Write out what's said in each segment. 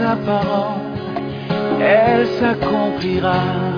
sa elle s'accomplira.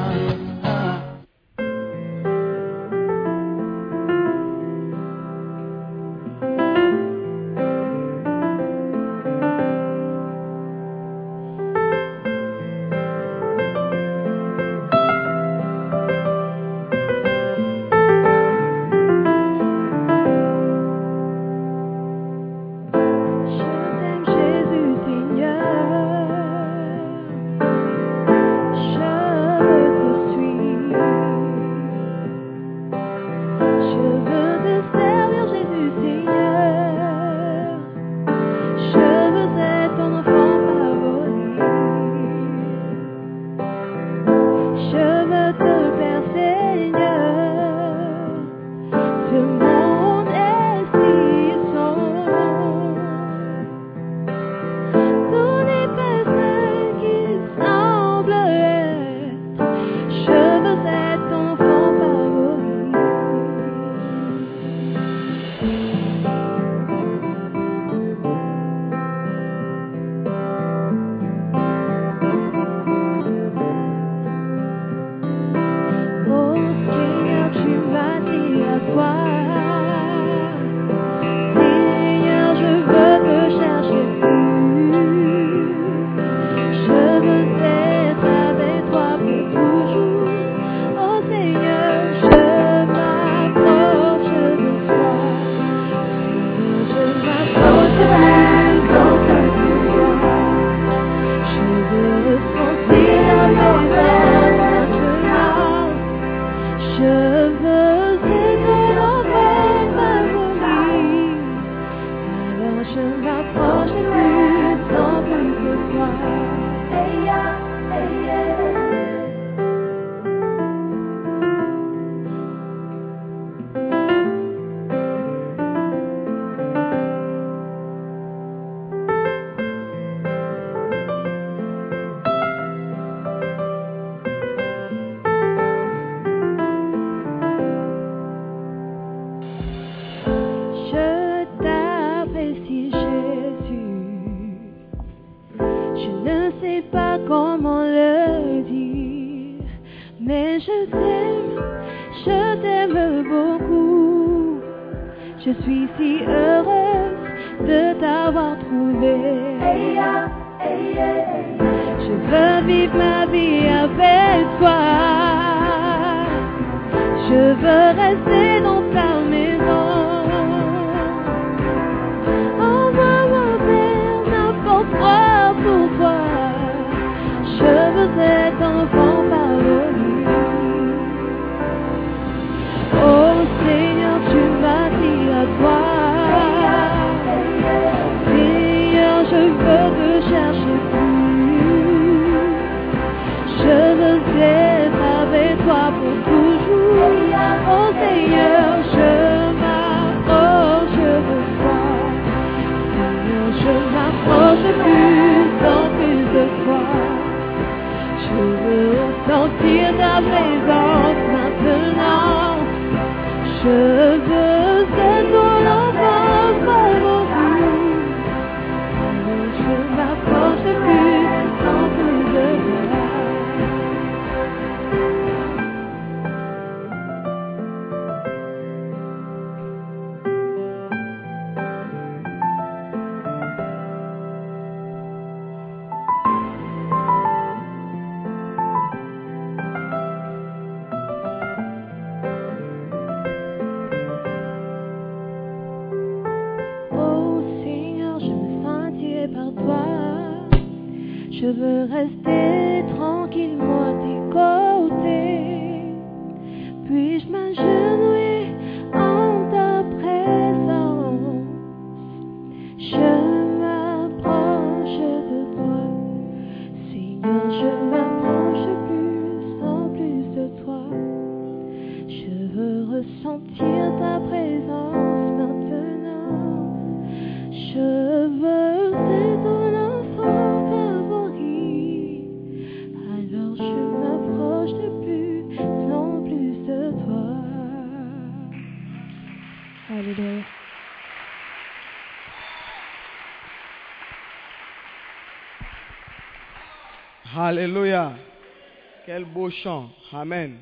Beau chant. Amen.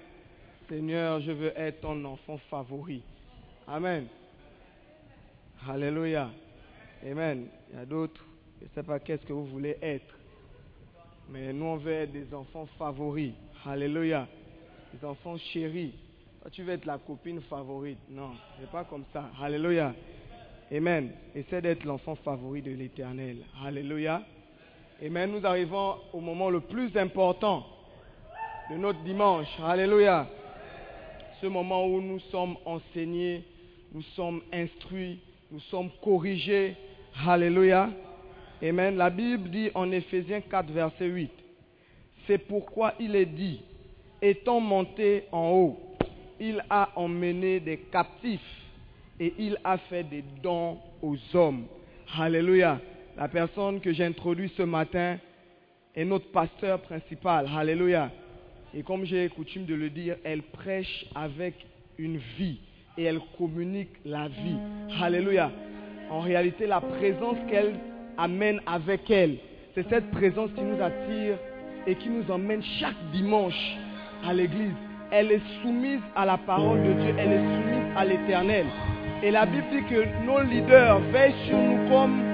Seigneur, je veux être ton enfant favori. Amen. Alléluia. Amen. Il y a d'autres, je ne sais pas qu'est-ce que vous voulez être. Mais nous, on veut être des enfants favoris. Alléluia. Des enfants chéris. Toi, tu veux être la copine favorite. Non, c'est pas comme ça. Alléluia. Amen. Essaie d'être l'enfant favori de l'éternel. Alléluia. Amen. Nous arrivons au moment le plus important de notre dimanche. Alléluia. Ce moment où nous sommes enseignés, nous sommes instruits, nous sommes corrigés. Alléluia. Amen. La Bible dit en Éphésiens 4, verset 8, c'est pourquoi il est dit, étant monté en haut, il a emmené des captifs et il a fait des dons aux hommes. Alléluia. La personne que j'introduis ce matin est notre pasteur principal. Alléluia. Et comme j'ai coutume de le dire, elle prêche avec une vie et elle communique la vie. Alléluia. En réalité, la présence qu'elle amène avec elle, c'est cette présence qui nous attire et qui nous emmène chaque dimanche à l'église. Elle est soumise à la parole de Dieu, elle est soumise à l'éternel. Et la Bible dit que nos leaders veillent sur nous comme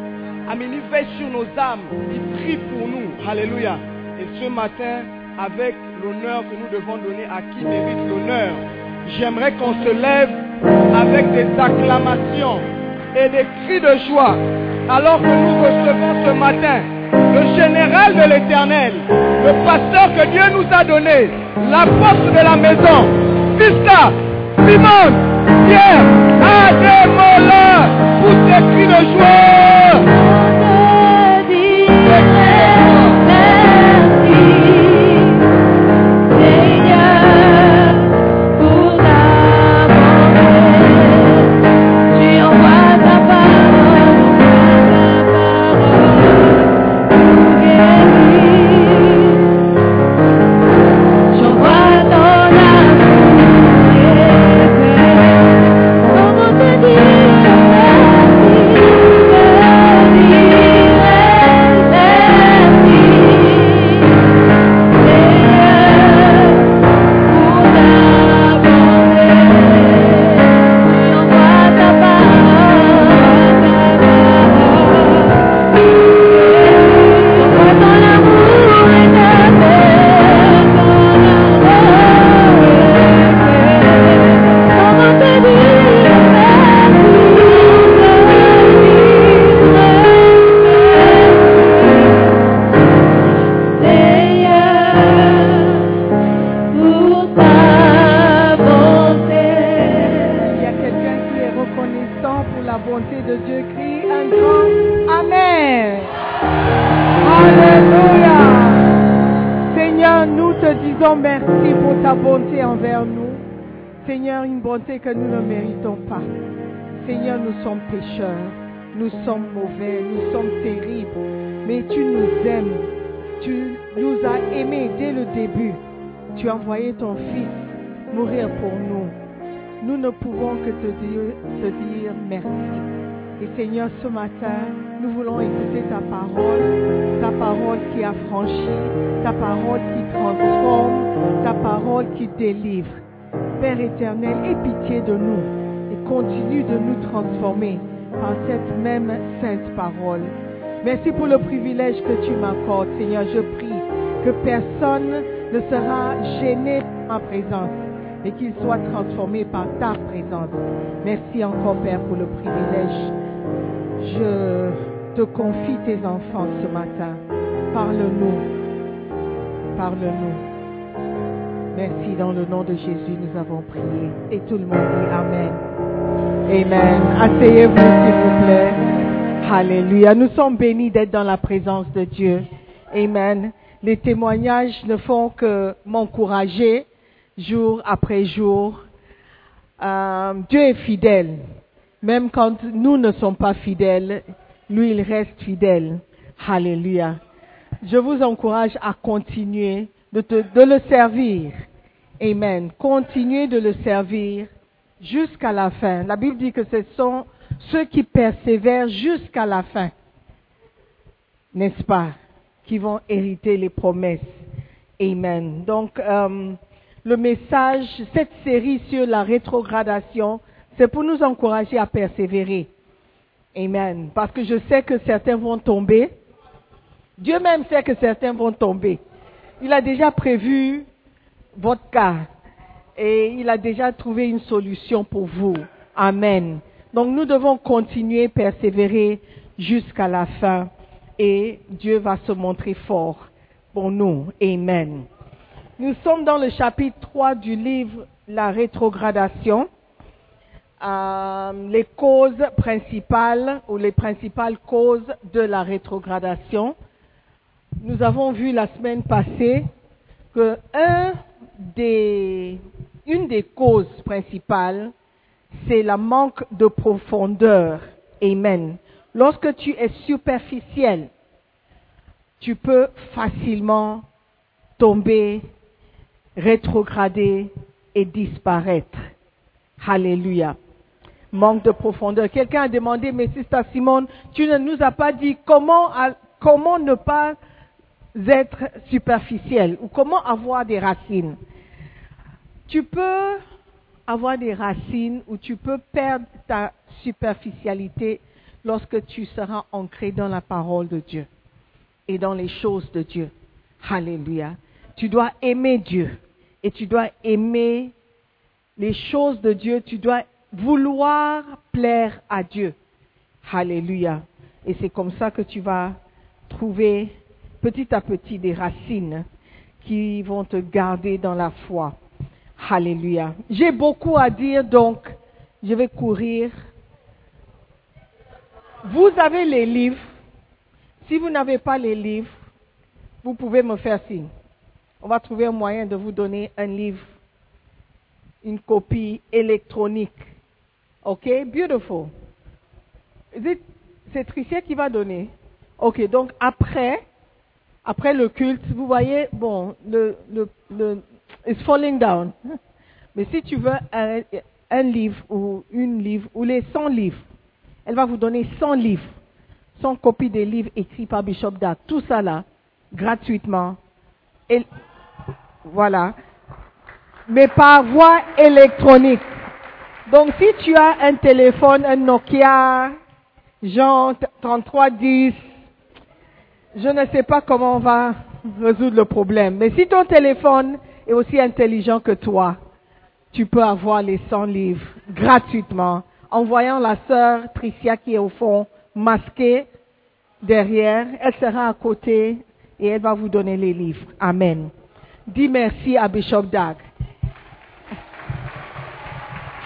Amélie veille sur nos âmes. Ils prient pour nous. Alléluia. Et ce matin, avec l'honneur que nous devons donner à qui mérite l'honneur, j'aimerais qu'on se lève avec des acclamations et des cris de joie alors que nous recevons ce matin le général de l'éternel, le pasteur que Dieu nous a donné, l'apôtre de la maison, Vista, Simon, Pierre, Adémola, pour ces cris de joie. Ton Fils mourir pour nous nous ne pouvons que te dire, merci. Et Seigneur, ce matin, nous voulons écouter ta parole, ta parole qui affranchit, ta parole qui transforme, ta parole qui délivre. Père éternel, aie pitié de nous et continue de nous transformer par cette même sainte parole. Merci pour le privilège que tu m'accordes, Seigneur. Je prie que personne ne sera gêné par ma présence et qu'il soit transformé par ta présence. Merci encore, Père, pour le privilège. Je te confie tes enfants ce matin. Parle-nous. parle-nous. Merci dans le nom de Jésus, nous avons prié. Et tout le monde dit Amen. Amen. Asseyez-vous, s'il vous plaît. Alléluia. Nous sommes bénis d'être dans la présence de Dieu. Amen. Les témoignages ne font que m'encourager jour après jour. Euh, Dieu est fidèle. Même quand nous ne sommes pas fidèles, lui, il reste fidèle. Alléluia. Je vous encourage à continuer de, de le servir. Amen. Continuez de le servir jusqu'à la fin. La Bible dit que ce sont ceux qui persévèrent jusqu'à la fin, n'est-ce pas, qui vont hériter les promesses. Amen. Donc, euh, le message, cette série sur la rétrogradation, c'est pour nous encourager à persévérer. Amen. Parce que je sais que certains vont tomber. Dieu même sait que certains vont tomber. Il a déjà prévu votre cas et il a déjà trouvé une solution pour vous. Amen. Donc nous devons continuer, persévérer jusqu'à la fin et Dieu va se montrer fort pour nous. Amen. Nous sommes dans le chapitre 3 du livre La rétrogradation. Euh, les causes principales ou les principales causes de la rétrogradation. Nous avons vu la semaine passée que des, une des causes principales, c'est le manque de profondeur. Amen. Lorsque tu es superficiel, tu peux facilement tomber, rétrograder et disparaître. Alléluia. Manque de profondeur. Quelqu'un a demandé, mais Sister Simone, tu ne nous as pas dit comment, comment ne pas être superficiel ou comment avoir des racines. Tu peux avoir des racines ou tu peux perdre ta superficialité lorsque tu seras ancré dans la parole de Dieu et dans les choses de Dieu. Alléluia. Tu dois aimer Dieu et tu dois aimer les choses de Dieu. Tu dois vouloir plaire à Dieu. Alléluia. Et c'est comme ça que tu vas trouver petit à petit des racines qui vont te garder dans la foi. Alléluia. J'ai beaucoup à dire, donc je vais courir. Vous avez les livres. Si vous n'avez pas les livres, vous pouvez me faire signe. On va trouver un moyen de vous donner un livre, une copie électronique. OK? Beautiful. C'est Tricia qui va donner. OK, donc après, après le culte, vous voyez, bon, le, le, le, it's falling down. Mais si tu veux un, un livre ou une livre ou les 100 livres, elle va vous donner 100 livres, 100 copies des livres écrits par Bishop Dag, tout ça là, gratuitement. Et, voilà. Mais par voie électronique. Donc si tu as un téléphone, un Nokia, genre 3310, je ne sais pas comment on va résoudre le problème. Mais si ton téléphone est aussi intelligent que toi, tu peux avoir les 100 livres gratuitement en voyant la sœur Tricia qui est au fond masquée derrière. Elle sera à côté et elle va vous donner les livres. Amen. Dis merci à Bishop Dag.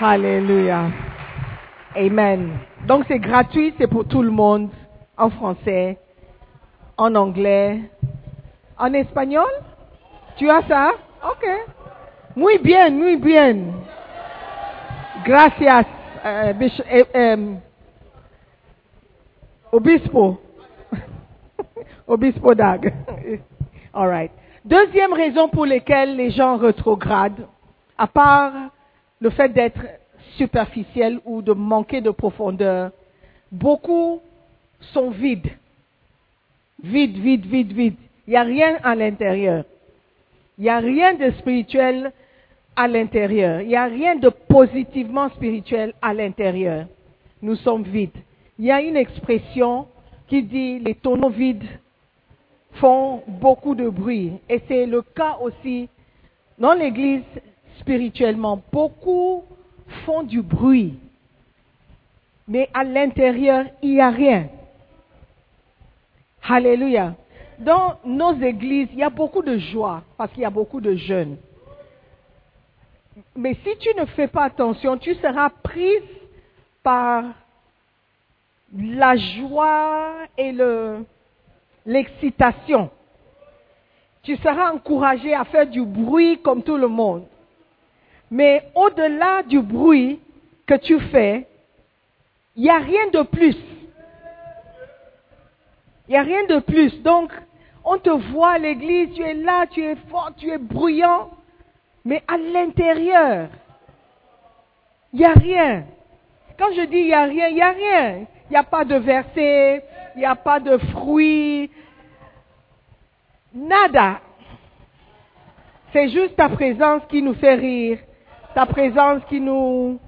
Alléluia. Amen. Donc c'est gratuit, c'est pour tout le monde, en français, en anglais, en espagnol. Tu as ça? Ok. Muy bien, muy bien. Gracias, eh, em, Obispo. Obispo Dag. All right. Deuxième raison pour laquelle les gens rétrogradent, à part le fait d'être superficiel ou de manquer de profondeur, beaucoup sont vides. Vide, vide, vide, vide. Il n'y a rien à l'intérieur. Il n'y a rien de spirituel à l'intérieur. Il n'y a rien de positivement spirituel à l'intérieur. Nous sommes vides. Il y a une expression qui dit les tonneaux vides font beaucoup de bruit. Et c'est le cas aussi dans l'église spirituellement. Beaucoup font du bruit. Mais à l'intérieur, il n'y a rien. Alléluia. dans nos églises, il y a beaucoup de joie parce qu'il y a beaucoup de jeunes. Mais si tu ne fais pas attention, tu seras prise par la joie et le, l'excitation. Tu seras encouragé à faire du bruit comme tout le monde. Mais au-delà du bruit que tu fais, il n'y a rien de plus. Il n'y a rien de plus. Donc, on te voit à l'église, tu es là, tu es fort, tu es bruyant, mais à l'intérieur, il n'y a rien. Quand je dis il n'y a rien, il n'y a rien. Il n'y a pas de verset, il n'y a pas de fruits, nada. C'est juste ta présence qui nous fait rire, ta présence qui nous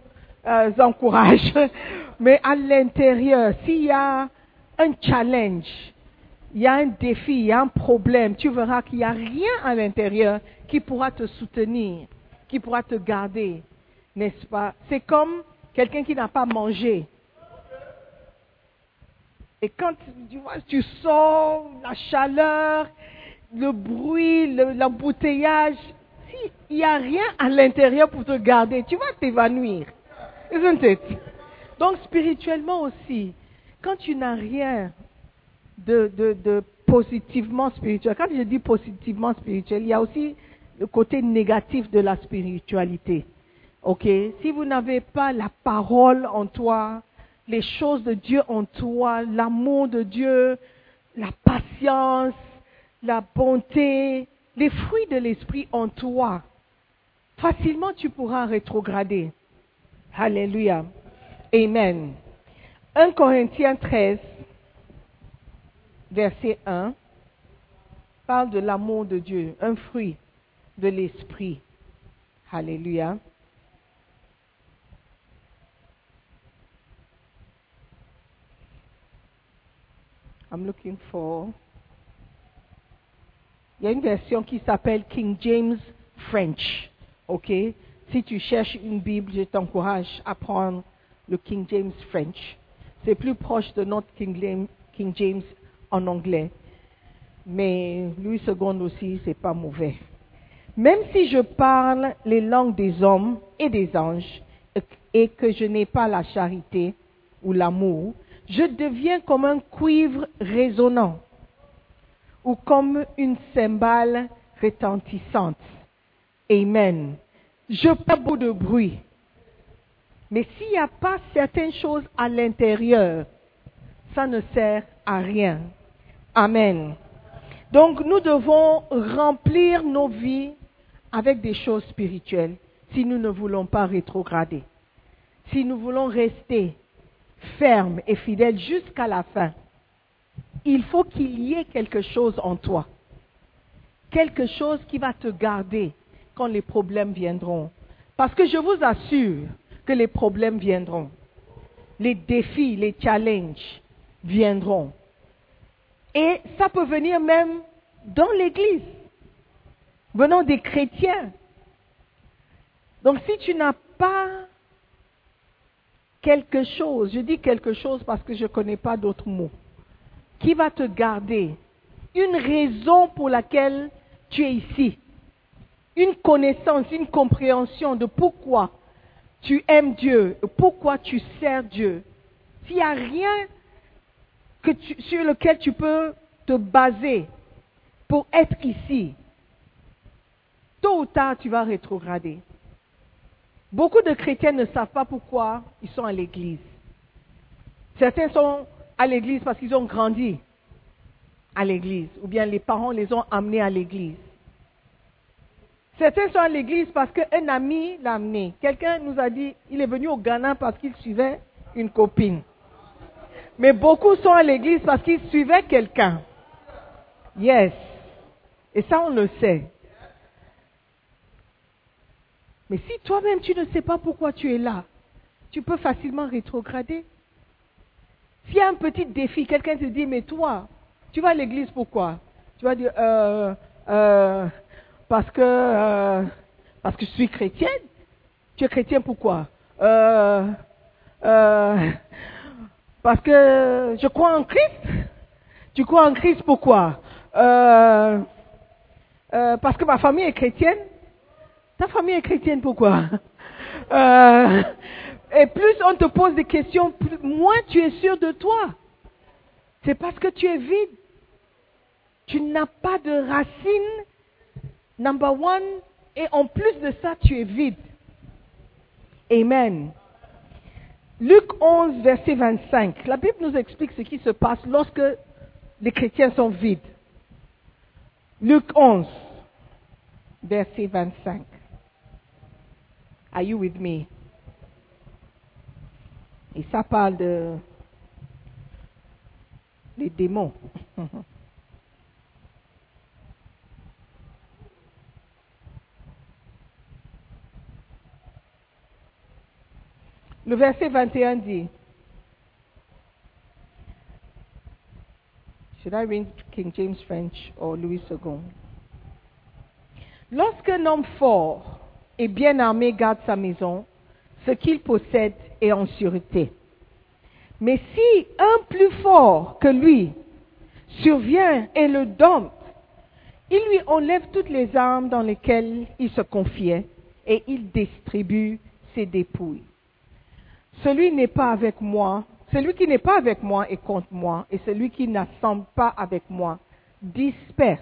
euh, encourage. Mais à l'intérieur, s'il y a un challenge, il y a un défi, il y a un problème, tu verras qu'il n'y a rien à l'intérieur qui pourra te soutenir, qui pourra te garder, n'est-ce pas? C'est comme quelqu'un qui n'a pas mangé. Et quand tu, vois, tu sors, la chaleur, le bruit, le- l'embouteillage, s'il n'y a rien à l'intérieur pour te garder, tu vas t'évanouir. Isn't it? Donc spirituellement aussi, quand tu n'as rien de, positivement spirituel, quand je dis positivement spirituel, il y a aussi le côté négatif de la spiritualité. Ok? Si vous n'avez pas la parole en toi, les choses de Dieu en toi, l'amour de Dieu, la patience, la bonté, les fruits de l'esprit en toi, facilement tu pourras rétrograder. Alléluia. Amen. 1 Corinthiens 13, verset 1, parle de l'amour de Dieu, un fruit de l'esprit. Alléluia. I'm looking for. Il y a une version qui s'appelle King James French. OK? Si tu cherches une Bible, je t'encourage à prendre le King James French. C'est plus proche de notre King James, King James en anglais. Mais Louis II aussi, c'est pas mauvais. Même si je parle les langues des hommes et des anges et que je n'ai pas la charité ou l'amour, je deviens comme un cuivre résonnant ou comme une cymbale retentissante. Amen. Je pas beaucoup de bruit. Mais s'il n'y a pas certaines choses à l'intérieur, ça ne sert à rien. Amen. Donc nous devons remplir nos vies avec des choses spirituelles si nous ne voulons pas rétrograder. Si nous voulons rester fermes et fidèles jusqu'à la fin, il faut qu'il y ait quelque chose en toi. Quelque chose qui va te garder quand les problèmes viendront. Parce que je vous assure que les problèmes viendront. Les défis, les challenges viendront. Et ça peut venir même dans l'Église, venant des chrétiens. Donc si tu n'as pas quelque chose, je dis quelque chose parce que je ne connais pas d'autres mots, qui va te garder, une raison pour laquelle tu es ici, une connaissance, une compréhension de pourquoi tu aimes Dieu, pourquoi tu sers Dieu. S'il n'y a rien sur lequel tu peux te baser pour être ici, tôt ou tard tu vas rétrograder. Beaucoup de chrétiens ne savent pas pourquoi ils sont à l'église. Certains sont à l'église parce qu'ils ont grandi à l'église, ou bien les parents les ont amenés à l'église. Certains sont à l'église parce qu'un ami l'a amené. Quelqu'un nous a dit, il est venu au Ghana parce qu'il suivait une copine. Mais beaucoup sont à l'église parce qu'ils suivaient quelqu'un. Yes. Et ça, on le sait. Mais si toi-même, tu ne sais pas pourquoi tu es là, tu peux facilement rétrograder. S'il y a un petit défi, quelqu'un te dit, mais toi, tu vas à l'église pourquoi? Tu vas dire, euh, euh, parce que, euh, parce que je suis chrétienne. Tu es chrétien pourquoi? Euh, euh, Parce que je crois en Christ. Tu crois en Christ pourquoi? Euh, euh, parce que ma famille est chrétienne. Ta famille est chrétienne, pourquoi? Euh, Et plus on te pose des questions, plus- moins tu es sûr de toi. C'est parce que tu es vide. Tu n'as pas de racines, number one, et en plus de ça, tu es vide. Amen. Luc 11, verset 25. La Bible nous explique ce qui se passe lorsque les chrétiens sont vides. Luc 11, verset 25. Are you with me? Et ça parle de les démons. Le verset 21 dit, Should I read King James French or Louis II? Lorsqu'un homme fort et bien armé garde sa maison, ce qu'il possède est en sûreté. Mais si un plus fort que lui survient et le dompte, il lui enlève toutes les armes dans lesquelles il se confiait et il distribue ses dépouilles. Celui n'est pas avec moi, celui qui n'est pas avec moi est contre moi, et celui qui n'assemble pas avec moi disperse.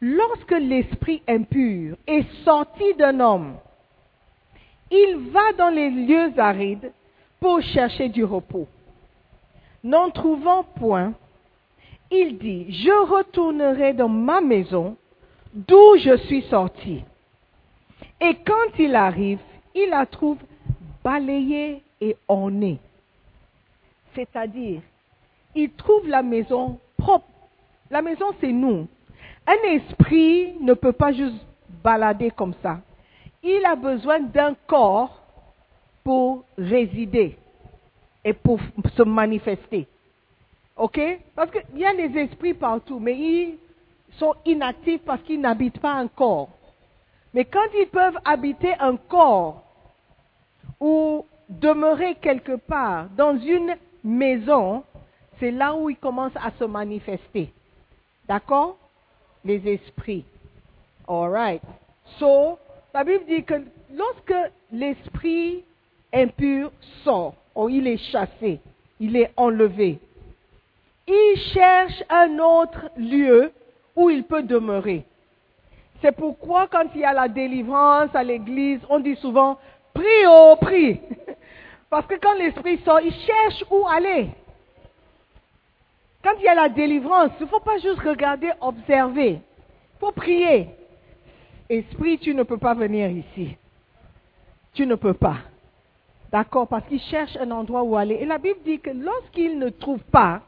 Lorsque l'esprit impur est sorti d'un homme, il va dans les lieux arides pour chercher du repos. N'en trouvant point, il dit, je retournerai dans ma maison d'où je suis sorti. Et quand il arrive, il la trouve balayée et ornée. C'est-à-dire, il trouve la maison propre. La maison, c'est nous. Un esprit ne peut pas juste balader comme ça. Il a besoin d'un corps pour résider et pour se manifester. OK? Parce qu'il y a des esprits partout, mais ils sont inactifs parce qu'ils n'habitent pas un corps. Mais quand ils peuvent habiter un corps ou demeurer quelque part dans une maison, c'est là où ils commencent à se manifester. D'accord? Les esprits. All right. So, la Bible dit que lorsque l'esprit impur sort, ou il est chassé, il est enlevé, il cherche un autre lieu où il peut demeurer. C'est pourquoi quand il y a la délivrance à l'église, on dit souvent, prie, oh, prie. Parce que quand l'esprit sort, il cherche où aller. Quand il y a la délivrance, il ne faut pas juste regarder, observer. Il faut prier. Esprit, tu ne peux pas venir ici. Tu ne peux pas. D'accord? Parce qu'il cherche un endroit où aller. Et la Bible dit que lorsqu'il ne trouve pas,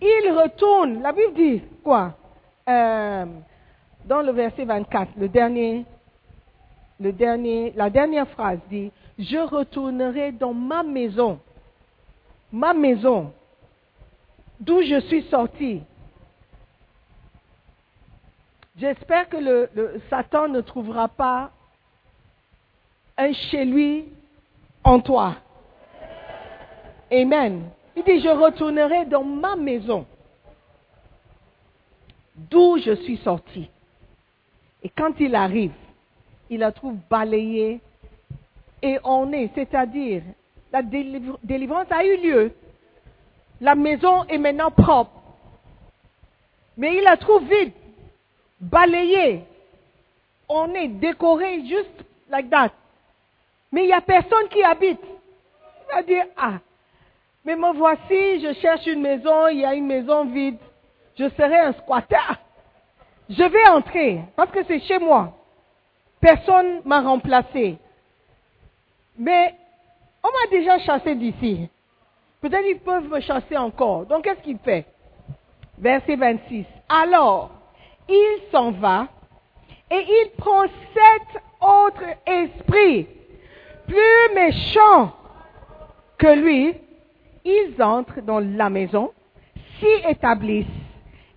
il retourne. La Bible dit quoi? Euh, Dans le verset 24, le dernier, la dernière phrase dit, je retournerai dans ma maison, ma maison, d'où je suis sorti. J'espère que Satan ne trouvera pas un chez lui en toi. Amen. Il dit, je retournerai dans ma maison, d'où je suis sorti. Et quand il arrive, il la trouve balayée et ornée, c'est-à-dire la délivr- délivrance a eu lieu. La maison est maintenant propre. Mais il la trouve vide, balayée, ornée, décorée, juste like that. Mais il n'y a personne qui habite. Il va dire, ah, mais me voici, je cherche une maison, il y a une maison vide. Je serai un squatter. Je vais entrer parce que c'est chez moi. Personne m'a remplacé. Mais on m'a déjà chassé d'ici. Peut-être ils peuvent me chasser encore. Donc qu'est-ce qu'il fait? Verset 26. Alors, il s'en va et il prend sept autres esprits plus méchants que lui. Ils entrent dans la maison, s'y établissent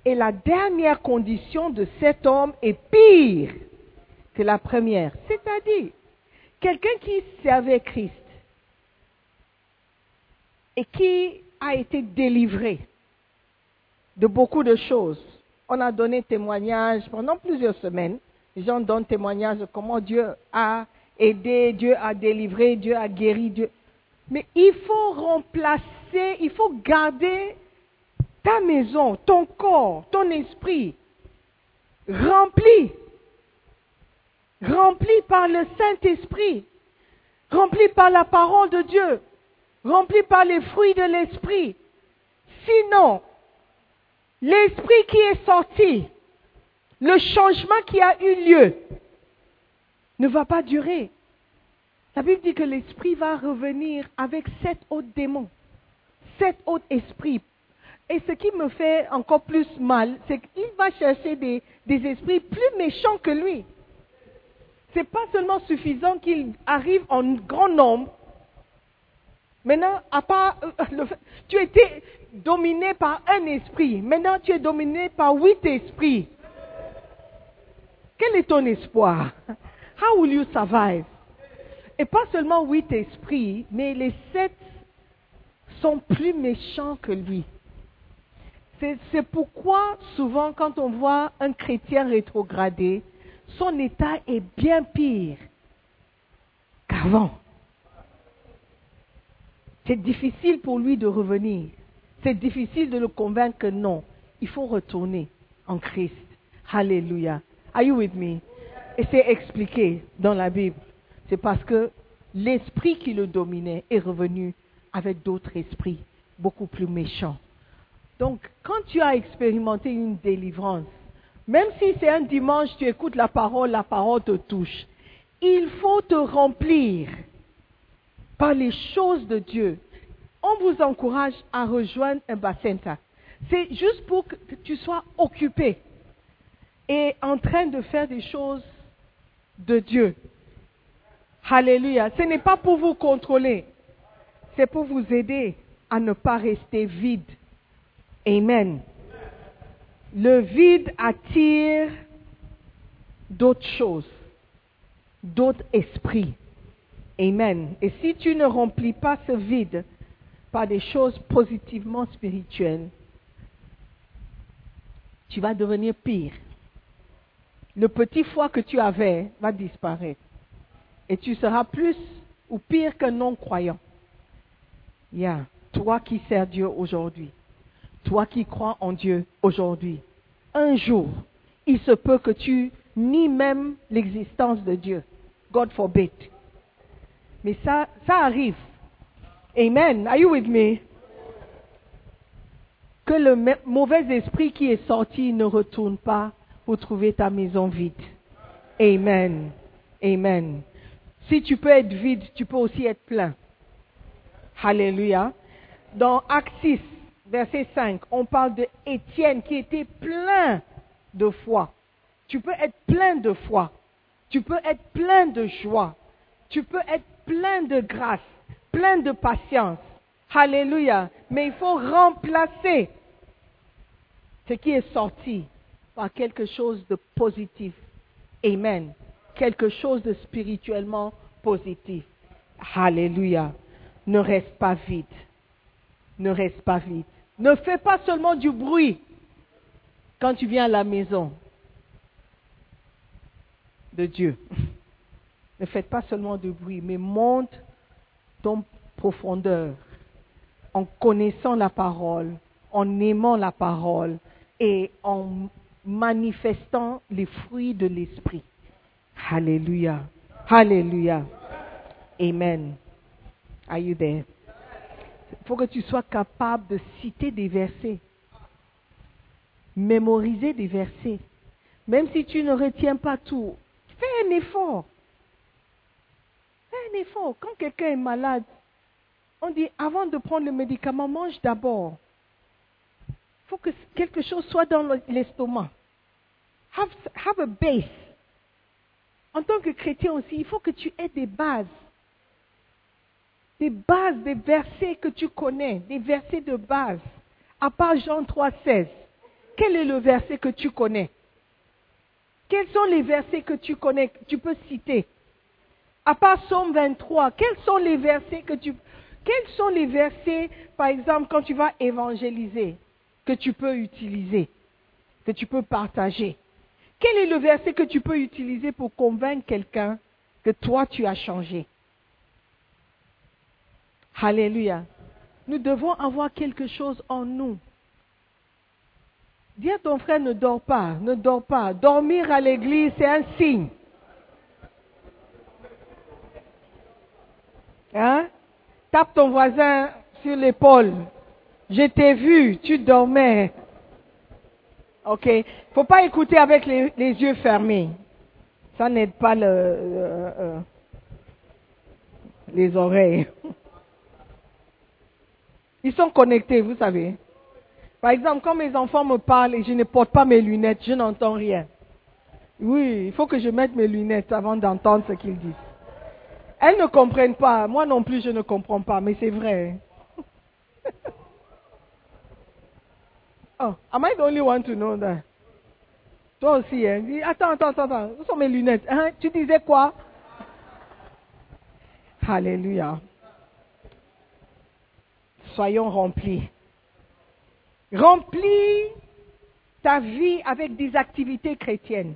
et la dernière condition de cet homme est pire que la première. C'est-à-dire, quelqu'un qui servait Christ et qui a été délivré de beaucoup de choses, on a donné témoignage pendant plusieurs semaines. Les gens donnent témoignage de comment Dieu a aidé, Dieu a délivré, Dieu a guéri, Dieu. Mais il faut remplacer, il faut garder ta maison, ton corps, ton esprit rempli, rempli par le Saint-Esprit, rempli par la parole de Dieu, rempli par les fruits de l'Esprit. Sinon, l'Esprit qui est sorti, le changement qui a eu lieu, ne va pas durer. La Bible dit que l'Esprit va revenir avec sept autres démons, sept autres esprits. Et ce qui me fait encore plus mal, c'est qu'il va chercher des, des esprits plus méchants que lui. C'est pas seulement suffisant qu'il arrive en grand nombre. Maintenant, à part, euh, tu étais dominé par un esprit. Maintenant, tu es dominé par huit esprits. Quel est ton espoir? How will you survive? Et pas seulement huit esprits, mais les sept sont plus méchants que lui. C'est pourquoi souvent quand on voit un chrétien rétrogradé, son état est bien pire qu'avant. C'est difficile pour lui de revenir. C'est difficile de le convaincre que non, il faut retourner en Christ. Alléluia. Are you with me? Et c'est expliqué dans la Bible. C'est parce que l'esprit qui le dominait est revenu avec d'autres esprits beaucoup plus méchants. Donc, quand tu as expérimenté une délivrance, même si c'est un dimanche, tu écoutes la parole, la parole te touche, il faut te remplir par les choses de Dieu. On vous encourage à rejoindre un bacenta. C'est juste pour que tu sois occupé et en train de faire des choses de Dieu. Alléluia. Ce n'est pas pour vous contrôler, c'est pour vous aider à ne pas rester vide. Amen. Le vide attire d'autres choses, d'autres esprits. Amen. Et si tu ne remplis pas ce vide par des choses positivement spirituelles, tu vas devenir pire. Le petit foie que tu avais va disparaître. Et tu seras plus ou pire qu'un non-croyant. Yeah. Toi qui sers Dieu aujourd'hui, toi qui crois en Dieu aujourd'hui, un jour, il se peut que tu nies même l'existence de Dieu. God forbid. Mais ça, ça arrive. Amen. Are you with me? Que le mauvais esprit qui est sorti ne retourne pas pour trouver ta maison vide. Amen. Amen. Si tu peux être vide, tu peux aussi être plein. Alléluia. Dans Acte 6, verset 5, on parle de qui était plein de foi. Tu peux être plein de foi. Tu peux être plein de joie. Tu peux être plein de grâce, plein de patience. Alléluia. Mais il faut remplacer ce qui est sorti par quelque chose de positif. Amen. Quelque chose de spirituellement positif. Alléluia. Ne reste pas vide. Ne reste pas vide. Ne fais pas seulement du bruit quand tu viens à la maison de Dieu. Ne faites pas seulement du bruit, mais monte ton profondeur en connaissant la parole, en aimant la parole et en manifestant les fruits de l'esprit. Alléluia. Alléluia. Amen. Are you there? Il faut que tu sois capable de citer des versets, mémoriser des versets. Même si tu ne retiens pas tout, fais un effort. Fais un effort. Quand quelqu'un est malade, on dit avant de prendre le médicament, mange d'abord. Il faut que quelque chose soit dans le- l'estomac. Have a base. En tant que chrétien aussi, il faut que tu aies des bases. Des bases, des versets que tu connais, des versets de base. À part Jean 3, 16. Quel est le verset que tu connais? Quels sont les versets que tu connais, que tu peux citer? À part Psaume 23, quels. Quels sont les versets, par exemple, quand tu vas évangéliser, que tu peux utiliser que tu peux partager? Quel est le verset que tu peux utiliser pour convaincre quelqu'un que toi tu as changé? Alléluia. Nous devons avoir quelque chose en nous. Dis à ton frère, ne dors pas, ne dors pas. Dormir à l'église, c'est un signe. Hein? Tape ton voisin sur l'épaule. Je t'ai vu, tu dormais. Ok? Faut pas écouter avec les, yeux fermés. Ça n'aide pas le, les oreilles. Ils sont connectés, vous savez. Par exemple, quand mes enfants me parlent et je ne porte pas mes lunettes, je n'entends rien. Oui, il faut que je mette mes lunettes avant d'entendre ce qu'ils disent. Elles ne comprennent pas. Moi non plus, je ne comprends pas, mais c'est vrai. oh, am I the only one to know that? Toi aussi, hein? Attends, attends, attends, où sont mes lunettes? Hein? Tu disais quoi? Alléluia. Soyons remplis. Remplis ta vie avec des activités chrétiennes.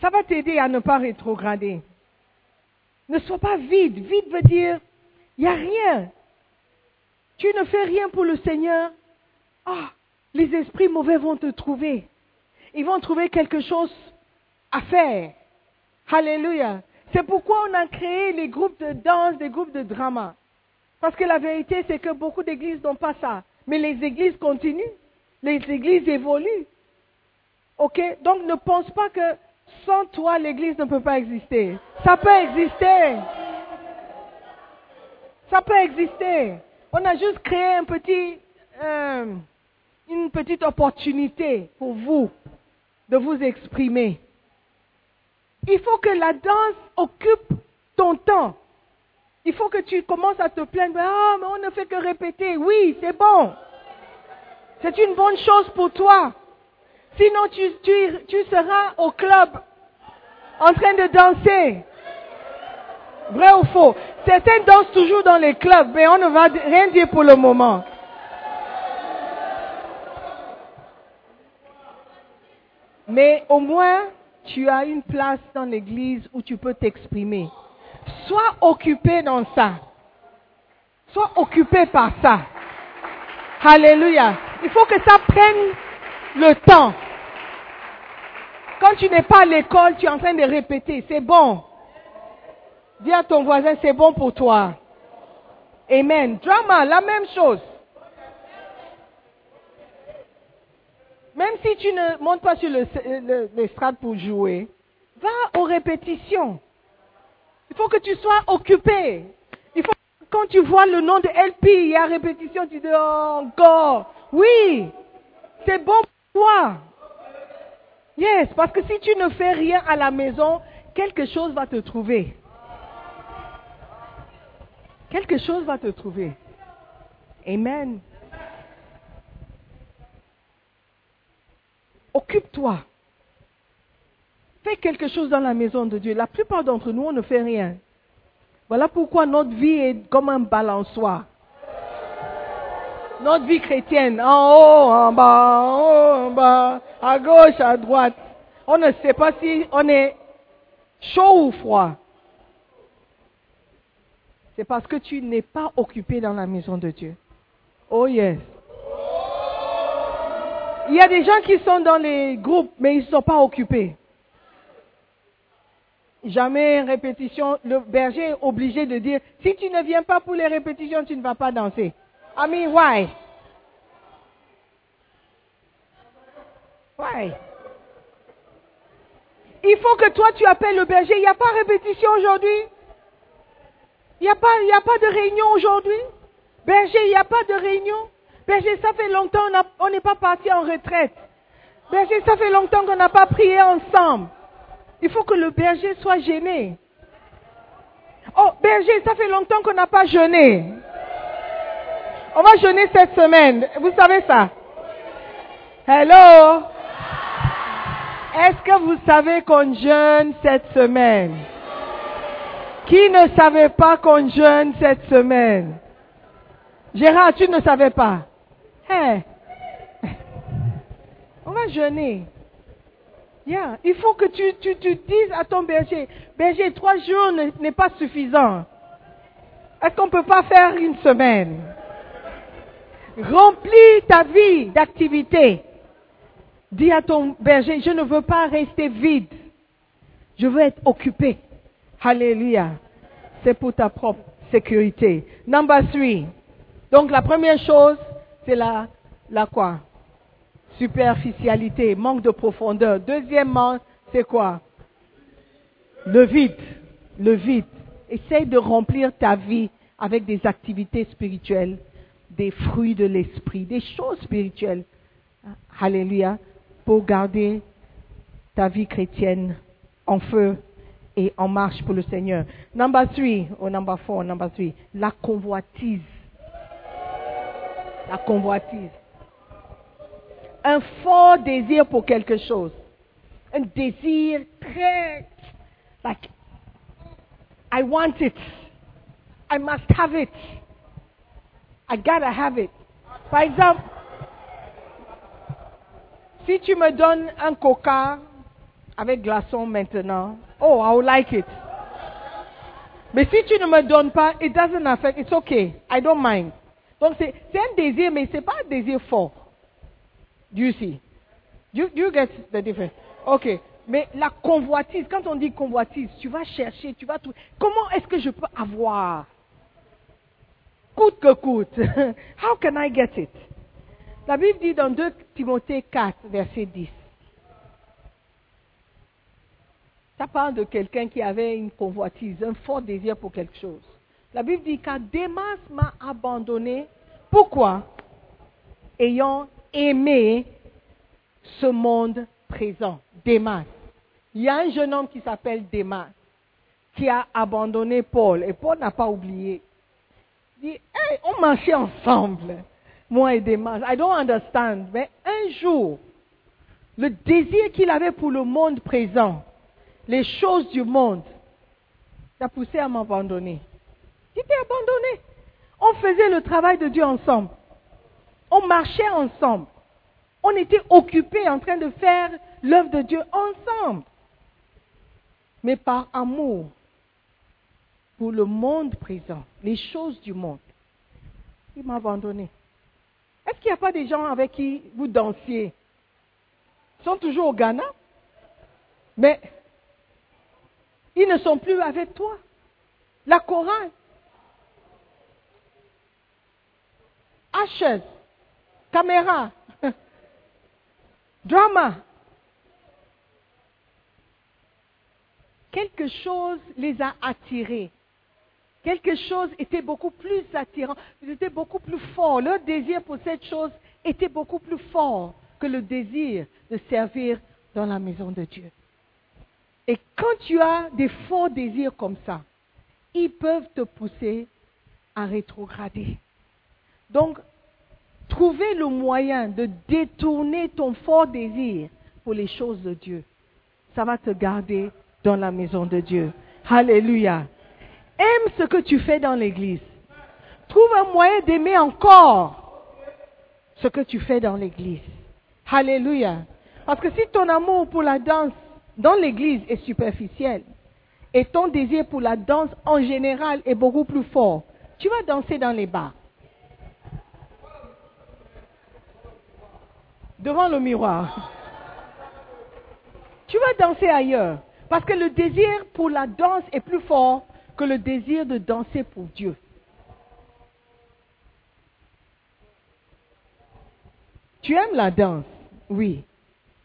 Ça va t'aider à ne pas rétrograder. Ne sois pas vide. Vide veut dire, il n'y a rien. Tu ne fais rien pour le Seigneur. Ah, les esprits mauvais vont te trouver. Ils vont trouver quelque chose à faire. Alléluia. C'est pourquoi on a créé les groupes de danse, des groupes de drama. Parce que la vérité, c'est que beaucoup d'églises n'ont pas ça. Mais les églises continuent. Les églises évoluent. OK? Donc ne pense pas que sans toi, l'église ne peut pas exister. Ça peut exister. Ça peut exister. On a juste créé euh, une petite opportunité pour vous de vous exprimer. Il faut que la danse occupe ton temps. Il faut que tu commences à te plaindre. Ah, mais on ne fait que répéter. Oui, c'est bon. C'est une bonne chose pour toi. Sinon, tu, seras au club en train de danser. Vrai ou faux? Certains dansent toujours dans les clubs, mais on ne va rien dire pour le moment. Mais au moins, tu as une place dans l'église où tu peux t'exprimer. Sois occupé dans ça. Sois occupé par ça. Alléluia. Il faut que ça prenne le temps. Quand tu n'es pas à l'école, tu es en train de répéter. C'est bon. Dis à ton voisin, c'est bon pour toi. Amen. Drama, la même chose. Même si tu ne montes pas sur l'estrade pour jouer, va aux répétitions. Il faut que tu sois occupé. Il faut quand tu vois le nom de LP, il y a répétition, tu dis oh, encore. Oui, c'est bon pour toi. Yes, parce que si tu ne fais rien à la maison, quelque chose va te trouver. Quelque chose va te trouver. Amen. Occupe-toi. Quelque chose dans la maison de Dieu. La plupart d'entre nous, on ne fait rien. Voilà pourquoi notre vie est comme un balançoire. Notre vie chrétienne, en haut, en bas, en haut, en bas, à gauche, à droite. On ne sait pas si on est chaud ou froid. C'est parce que tu n'es pas occupé dans la maison de Dieu. Oh yes. Il y a des gens qui sont dans les groupes, mais ils ne sont pas occupés. Jamais répétition. Le berger est obligé de dire, si tu ne viens pas pour les répétitions, tu ne vas pas danser. I mean, why? Why? Il faut que toi tu appelles le berger. Il n'y a pas répétition aujourd'hui. Il n'y a, pas, a pas de réunion aujourd'hui. Berger, il n'y a pas de réunion. Berger, ça fait longtemps on n'est pas parti en retraite. Berger, ça fait longtemps qu'on n'a pas prié ensemble. Il faut que le berger soit gêné. Oh, berger, ça fait longtemps qu'on n'a pas jeûné. On va jeûner cette semaine. Vous savez ça? Hello? Est-ce que vous savez qu'on jeûne cette semaine? Qui ne savait pas qu'on jeûne cette semaine? Gérard, tu ne savais pas? Hein? pas jeûner. Il faut que tu, tu, dises à ton berger, berger, trois jours ne- n'est pas suffisant. Est-ce qu'on ne peut pas faire une semaine? Remplis ta vie d'activité. Dis à ton berger, je ne veux pas rester vide. Je veux être occupé. Alléluia. C'est pour ta propre sécurité. Number three. Donc la première chose, c'est la, la quoi? Superficialité, manque de profondeur. Deuxièmement, c'est quoi? Le vide. Le vide. Essaye de remplir ta vie avec des activités spirituelles, des fruits de l'esprit, des choses spirituelles. Alléluia. Pour garder ta vie chrétienne en feu et en marche pour le Seigneur. Number three, ou number four, number three, la convoitise. La convoitise. Un fort désir pour quelque chose. Un désir très, like, I want it. I must have it. I gotta have it. Par exemple, si tu me donnes un coca avec glaçon maintenant, oh, I will like it. Mais si tu ne me donnes pas, it doesn't affect, it's okay. I don't mind. Donc c'est un désir, mais c'est pas un désir fort. Do you see? You, you get the difference? Ok. Mais la convoitise, quand on dit convoitise, tu vas chercher, tu vas trouver. Comment est-ce que je peux avoir? Coûte que coûte. How can I get it? La Bible dit dans 2 Timothée 4, verset 10. Ça parle de quelqu'un qui avait une convoitise, un fort désir pour quelque chose. La Bible dit car Démas m'a abandonné. Pourquoi? Ayant aimé ce monde présent. Démas. Il y a un jeune homme qui s'appelle Démas qui a abandonné Paul et Paul n'a pas oublié. Il dit, Hey, on marchait ensemble, moi et Démas. I don't understand. Mais un jour, le désir qu'il avait pour le monde présent, les choses du monde, ça a poussé à m'abandonner. Il était abandonné. On faisait le travail de Dieu ensemble. On marchait ensemble. On était occupés en train de faire l'œuvre de Dieu ensemble. Mais par amour pour le monde présent, les choses du monde, il m'a abandonné. Est-ce qu'il n'y a pas des gens avec qui vous dansiez? Ils sont toujours au Ghana, mais ils ne sont plus avec toi. La chorale. Ashes, caméra, drama. Quelque chose les a attirés. Quelque chose était beaucoup plus attirant, était beaucoup plus fort. Leur désir pour cette chose était beaucoup plus fort que le désir de servir dans la maison de Dieu. Et quand tu as des forts désirs comme ça, ils peuvent te pousser à rétrograder. Donc, trouver le moyen de détourner ton fort désir pour les choses de Dieu, ça va te garder dans la maison de Dieu. Alléluia. Aime ce que tu fais dans l'église. Trouve un moyen d'aimer encore ce que tu fais dans l'église. Alléluia. Parce que si ton amour pour la danse dans l'église est superficiel et ton désir pour la danse en général est beaucoup plus fort, tu vas danser dans les bars. Devant le miroir. Tu vas danser ailleurs. Parce que le désir pour la danse est plus fort que le désir de danser pour Dieu. Tu aimes la danse, oui,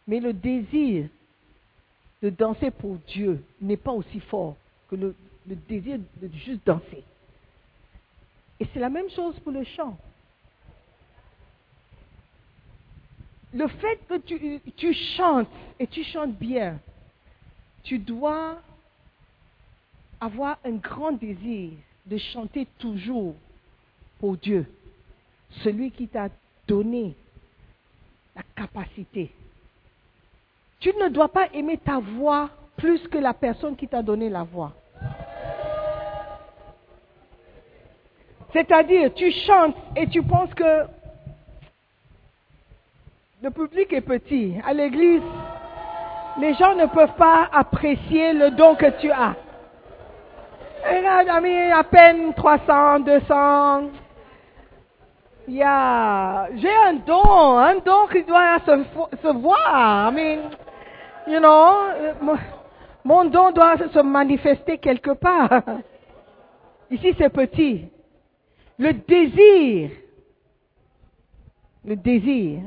mais le désir de danser pour Dieu n'est pas aussi fort que le, désir de juste danser. Et c'est la même chose pour le chant. Le fait que tu, chantes et tu chantes bien, tu dois avoir un grand désir de chanter toujours pour Dieu, celui qui t'a donné la capacité. Tu ne dois pas aimer ta voix plus que la personne qui t'a donné la voix. C'est-à-dire, tu chantes et tu penses que le public est petit. À l'église, les gens ne peuvent pas apprécier le don que tu as. Regarde, ami, à peine 300, 200. Il y a, j'ai un don, un don qui doit se, se voir. I mean, you know, euh, mon don doit se manifester quelque part. Ici, c'est petit. Le désir. Le désir.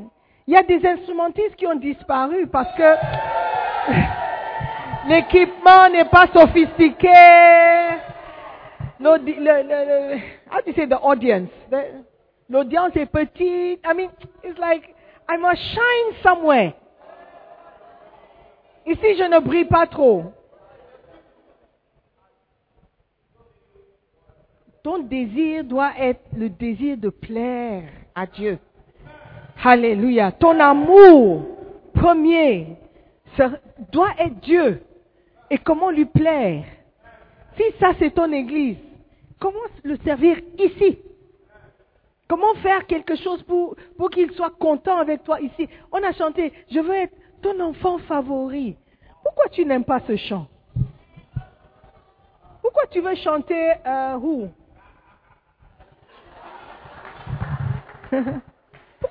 Il y a des instrumentistes qui ont disparu parce que l'équipement n'est pas sophistiqué. L'audience est petite. I mean, it's like, I must shine somewhere. Ici, je ne brille pas trop. Ton désir doit être le désir de plaire à Dieu. Alléluia. Ton amour premier doit être Dieu. Et comment lui plaire? Si ça c'est ton église, comment le servir ici? Comment faire quelque chose pour, qu'il soit content avec toi ici? On a chanté, je veux être ton enfant favori. Pourquoi tu n'aimes pas ce chant? Pourquoi tu veux chanter euh, où?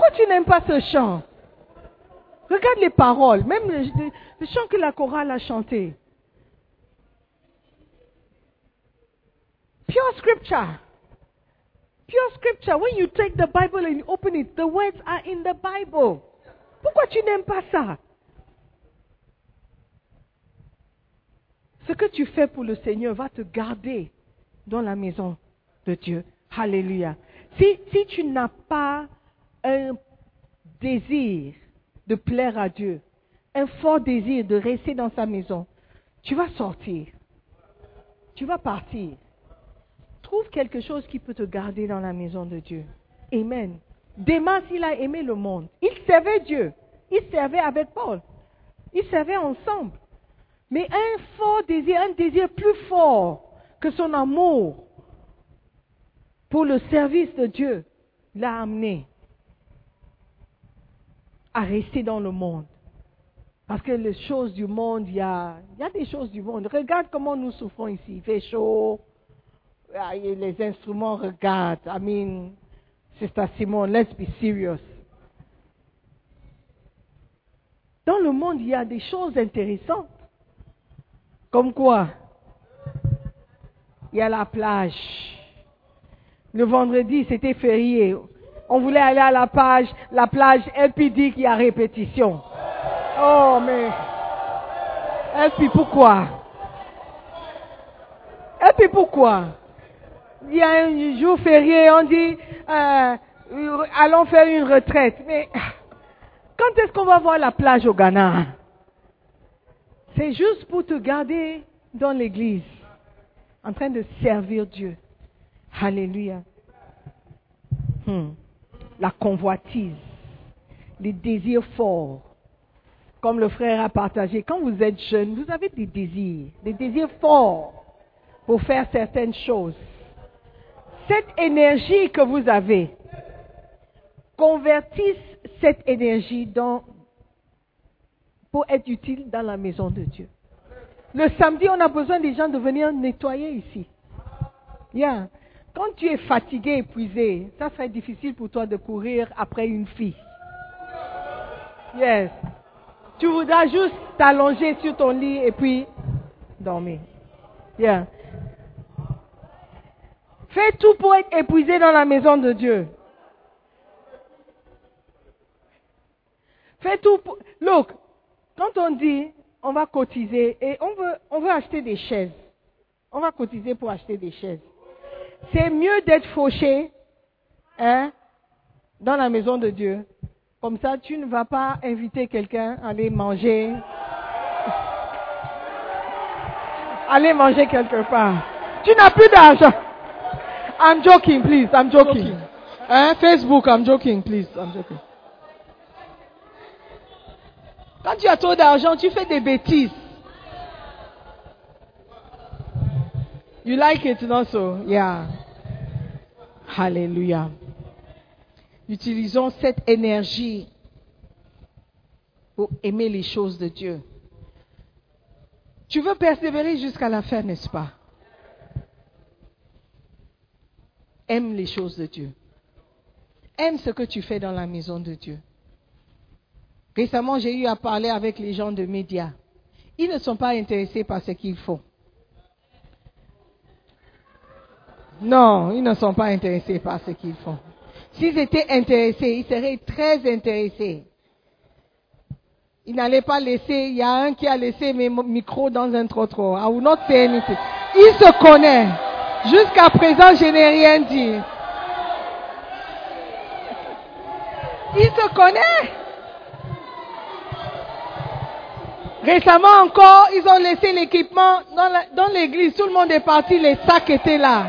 Pourquoi tu n'aimes pas ce chant? Regarde les paroles, même le, le- chant que la chorale a chanté. Pure scripture. Pure scripture. When you take the Bible and you open it, the words are in the Bible. Pourquoi tu n'aimes pas ça? Ce que tu fais pour le Seigneur va te garder dans la maison de Dieu. Alléluia. Si, si tu n'as pas un désir de plaire à Dieu, un fort désir de rester dans sa maison, tu vas sortir. Tu vas partir. Trouve quelque chose qui peut te garder dans la maison de Dieu. Amen. Démas, il a aimé le monde. Il servait Dieu. Il servait avec Paul. Ils servaient ensemble. Mais un fort désir, un désir plus fort que son amour pour le service de Dieu l'a amené à rester dans le monde. Parce que les choses du monde, il y a, des choses du monde. Regarde comment nous souffrons ici. Il fait chaud. Ah, Les instruments regardent. I mean, Sister Simone, let's be serious. Dans le monde, il y a des choses intéressantes. Comme quoi? Il y a la plage. Le vendredi, c'était férié. On voulait aller à la plage, la plage LPD qui a répétition. Oh, mais. LP, pourquoi? LP, pourquoi? Il y a un jour férié, on dit, euh, allons faire une retraite. Mais quand est-ce qu'on va voir la plage au Ghana? C'est juste pour te garder dans l'église, en train de servir Dieu. Alléluia. Hmm. La convoitise, les désirs forts, comme le frère a partagé. Quand vous êtes jeune, vous avez des désirs, des désirs forts pour faire certaines choses. Cette énergie que vous avez, convertissez cette énergie pour être utile dans la maison de Dieu. Le samedi, on a besoin des gens de venir nettoyer ici. Yeah. Quand tu es fatigué, épuisé, ça serait difficile pour toi de courir après une fille. Yes. Tu voudras juste t'allonger sur ton lit et puis dormir. Yeah. Fais tout pour être épuisé dans la maison de Dieu. Fais tout pour... Look, quand on dit on va cotiser et on veut, on veut acheter des chaises, on va cotiser pour acheter des chaises. C'est mieux d'être fauché hein, dans la maison de Dieu. Comme ça, tu ne vas pas inviter quelqu'un à aller manger. Aller manger quelque part. Tu n'as plus d'argent. I'm joking, please. I'm joking. Hein, Facebook, I'm joking, please. I'm joking. Quand tu as trop d'argent, tu fais des bêtises. You like it, not so? Yeah. Hallelujah. Utilisons cette énergie pour aimer les choses de Dieu. Tu veux persévérer jusqu'à la fin, n'est-ce pas? Aime les choses de Dieu. Aime ce que tu fais dans la maison de Dieu. Récemment, j'ai eu à parler avec les gens de médias. Ils ne sont pas intéressés par ce qu'ils font. Non, ils ne sont pas intéressés par ce qu'ils font. S'ils étaient intéressés, ils seraient très intéressés. Ils n'allaient pas laisser, il y a un qui a laissé mes micros dans un trottoir. I will not say anything. Il se connaît. Jusqu'à présent, je n'ai rien dit. Il se connaît. Récemment encore, ils ont laissé l'équipement dans l'église. Tout le monde est parti, les sacs étaient là.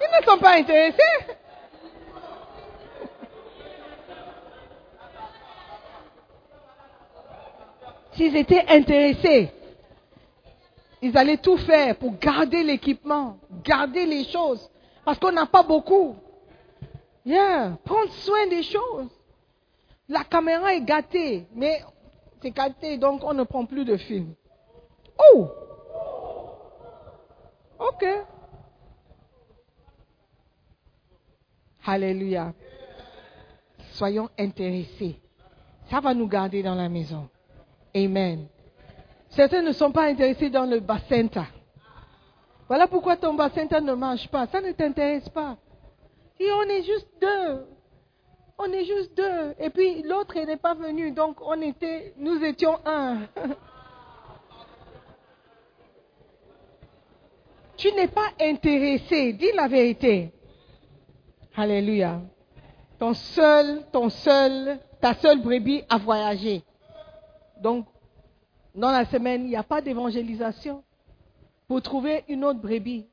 Ils ne sont pas intéressés. S'ils étaient intéressés, ils allaient tout faire pour garder l'équipement, garder les choses. Parce qu'on n'a pas beaucoup. Yeah, prendre soin des choses. La caméra est gâtée, mais c'est gâté, donc on ne prend plus de film. Oh! Ok. Alléluia. Soyons intéressés. Ça va nous garder dans la maison. Amen. Certains ne sont pas intéressés dans le bassin. Voilà pourquoi ton bassin ne marche pas. Ça ne t'intéresse pas. Et on est juste deux. On est juste deux. Et puis l'autre n'est pas venu. Donc on était, nous étions un. tu n'es pas intéressé. Dis la vérité. Alléluia. Ton seul, ton seul, ta seule brebis a voyagé. Donc, dans la semaine, il n'y a pas d'évangélisation pour trouver une autre brebis.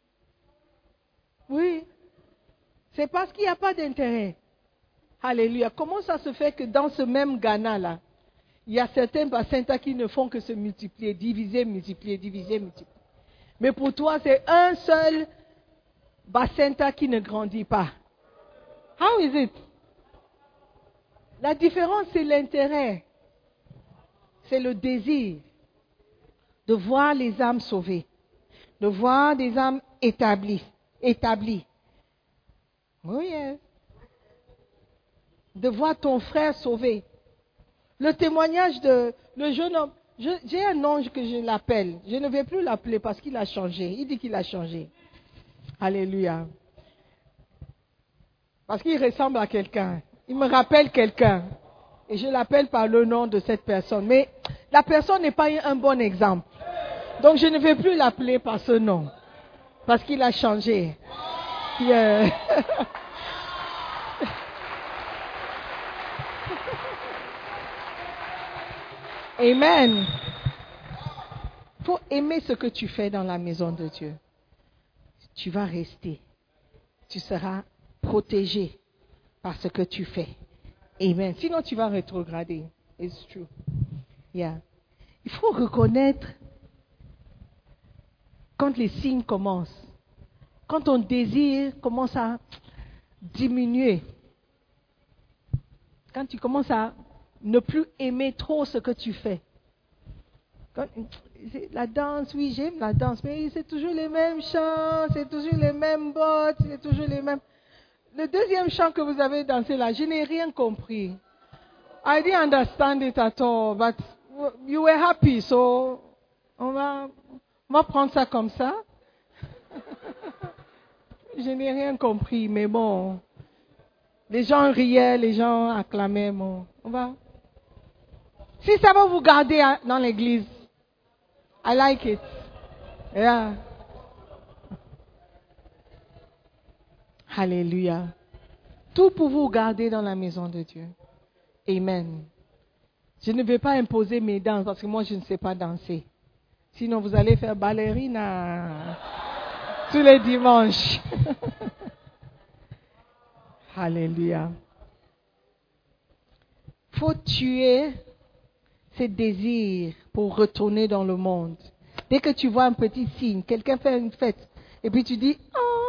Oui. C'est parce qu'il n'y a pas d'intérêt. Alléluia. Comment ça se fait que dans ce même Ghana-là, il y a certains bassins qui ne font que se multiplier, diviser, multiplier, diviser, multiplier. Mais pour toi, c'est un seul bassin qui ne grandit pas. How is it? La différence, c'est l'intérêt. C'est le désir de voir les âmes sauvées, de voir des âmes établies, établies. Oui, de voir ton frère sauvé. Le témoignage de le jeune homme, j'ai un ange que je l'appelle. Je ne vais plus l'appeler parce qu'il a changé. Il dit qu'il a changé. Alléluia. Parce qu'il ressemble à quelqu'un. Il me rappelle quelqu'un. Et je l'appelle par le nom de cette personne. Mais la personne n'est pas un bon exemple. Donc je ne vais plus l'appeler par ce nom. Parce qu'il a changé. Amen. Il faut aimer ce que tu fais dans la maison de Dieu. Tu vas rester. Tu seras protégé par ce que tu fais. Amen. Sinon, tu vas rétrograder. It's true. Yeah. Il faut reconnaître quand les signes commencent, quand ton désir commence à diminuer, quand tu commences à ne plus aimer trop ce que tu fais. la danse, oui, j'aime la danse, mais c'est toujours les mêmes chants, c'est toujours les mêmes bottes, c'est toujours les mêmes. Le deuxième chant que vous avez dansé là, je n'ai rien compris. I didn't understand it at all, but you were happy, so on va, on va prendre ça comme ça. je n'ai rien compris, mais bon. Les gens riaient, les gens acclamaient, bon. On va. Si ça va vous garder dans l'église, I like it. Yeah. Alléluia. Tout pour vous garder dans la maison de Dieu. Amen. Je ne vais pas imposer mes danses parce que moi je ne sais pas danser. Sinon vous allez faire ballerina tous les dimanches. Alléluia. Faut tuer ces désirs pour retourner dans le monde. Dès que tu vois un petit signe, quelqu'un fait une fête, et puis tu dis, oh,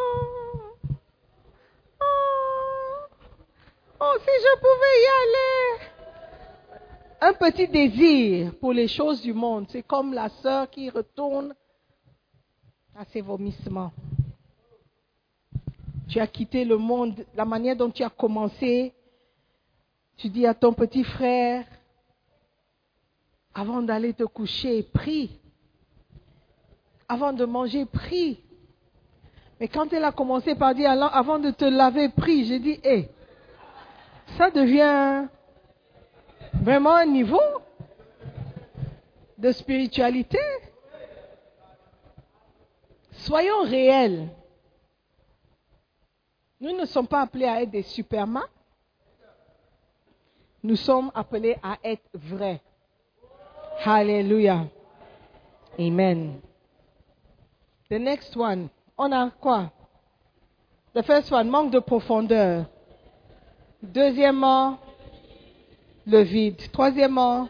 oh, si je pouvais y aller. Un petit désir pour les choses du monde. C'est comme la sœur qui retourne à ses vomissements. Tu as quitté le monde, la manière dont tu as commencé. Tu dis à ton petit frère, avant d'aller te coucher, prie. Avant de manger, prie. Mais quand elle a commencé par dire, avant de te laver, prie, j'ai dit, hé, ça devient vraiment un niveau de spiritualité. Soyons réels. Nous ne sommes pas appelés à être des supermans. Nous sommes appelés à être vrais. Hallelujah. Amen. The next one. On a quoi? The first one, manque de profondeur. Deuxièmement, le vide. Troisièmement,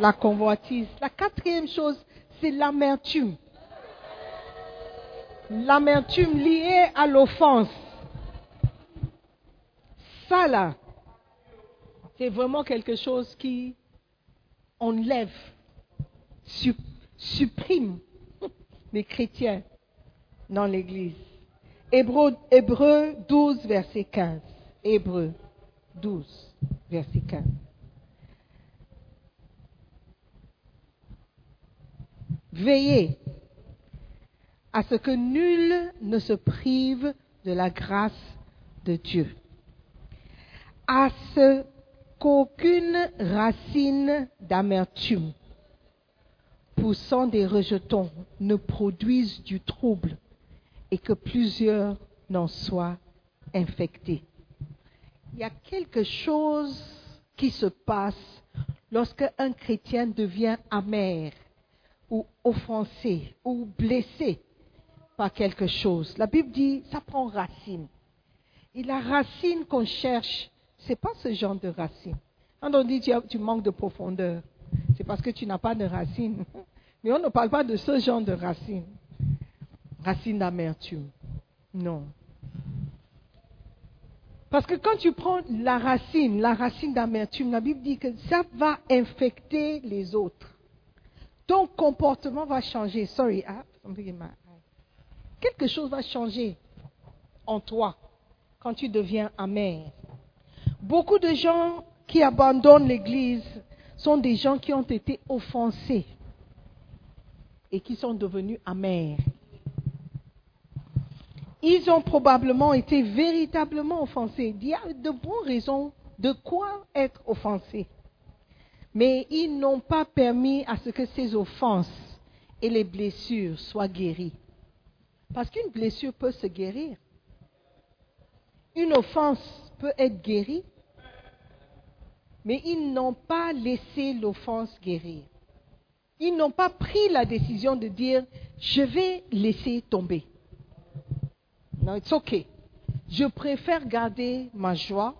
la convoitise. La quatrième chose, c'est l'amertume. L'amertume liée à l'offense. Ça là, c'est vraiment quelque chose qui enlève, su- supprime les chrétiens dans l'Église. Hébreu, Hébreu 12, verset 15. Hébreu 12, verset 15. Veillez à ce que nul ne se prive de la grâce de Dieu, à ce qu'aucune racine d'amertume poussant des rejetons ne produise du trouble et que plusieurs n'en soient infectés. Il y a quelque chose qui se passe lorsque un chrétien devient amer ou offensé ou blessé par quelque chose. La Bible dit, ça prend racine. Et la racine qu'on cherche, ce n'est pas ce genre de racine. Quand on dit tu, tu manques de profondeur, c'est parce que tu n'as pas de racine. Mais on ne parle pas de ce genre de racine. Racine d'amertume. Non. Parce que quand tu prends la racine, la racine d'amertume, la Bible dit que ça va infecter les autres. Ton comportement va changer. Sorry, in my. Quelque chose va changer en toi quand tu deviens amer. Beaucoup de gens qui abandonnent l'Église sont des gens qui ont été offensés et qui sont devenus amers. Ils ont probablement été véritablement offensés. Il y a de bonnes raisons de quoi être offensés. Mais ils n'ont pas permis à ce que ces offenses et les blessures soient guéries. Parce qu'une blessure peut se guérir. Une offense peut être guérie. Mais ils n'ont pas laissé l'offense guérir. Ils n'ont pas pris la décision de dire, je vais laisser tomber. Non, it's okay. Je préfère garder ma joie,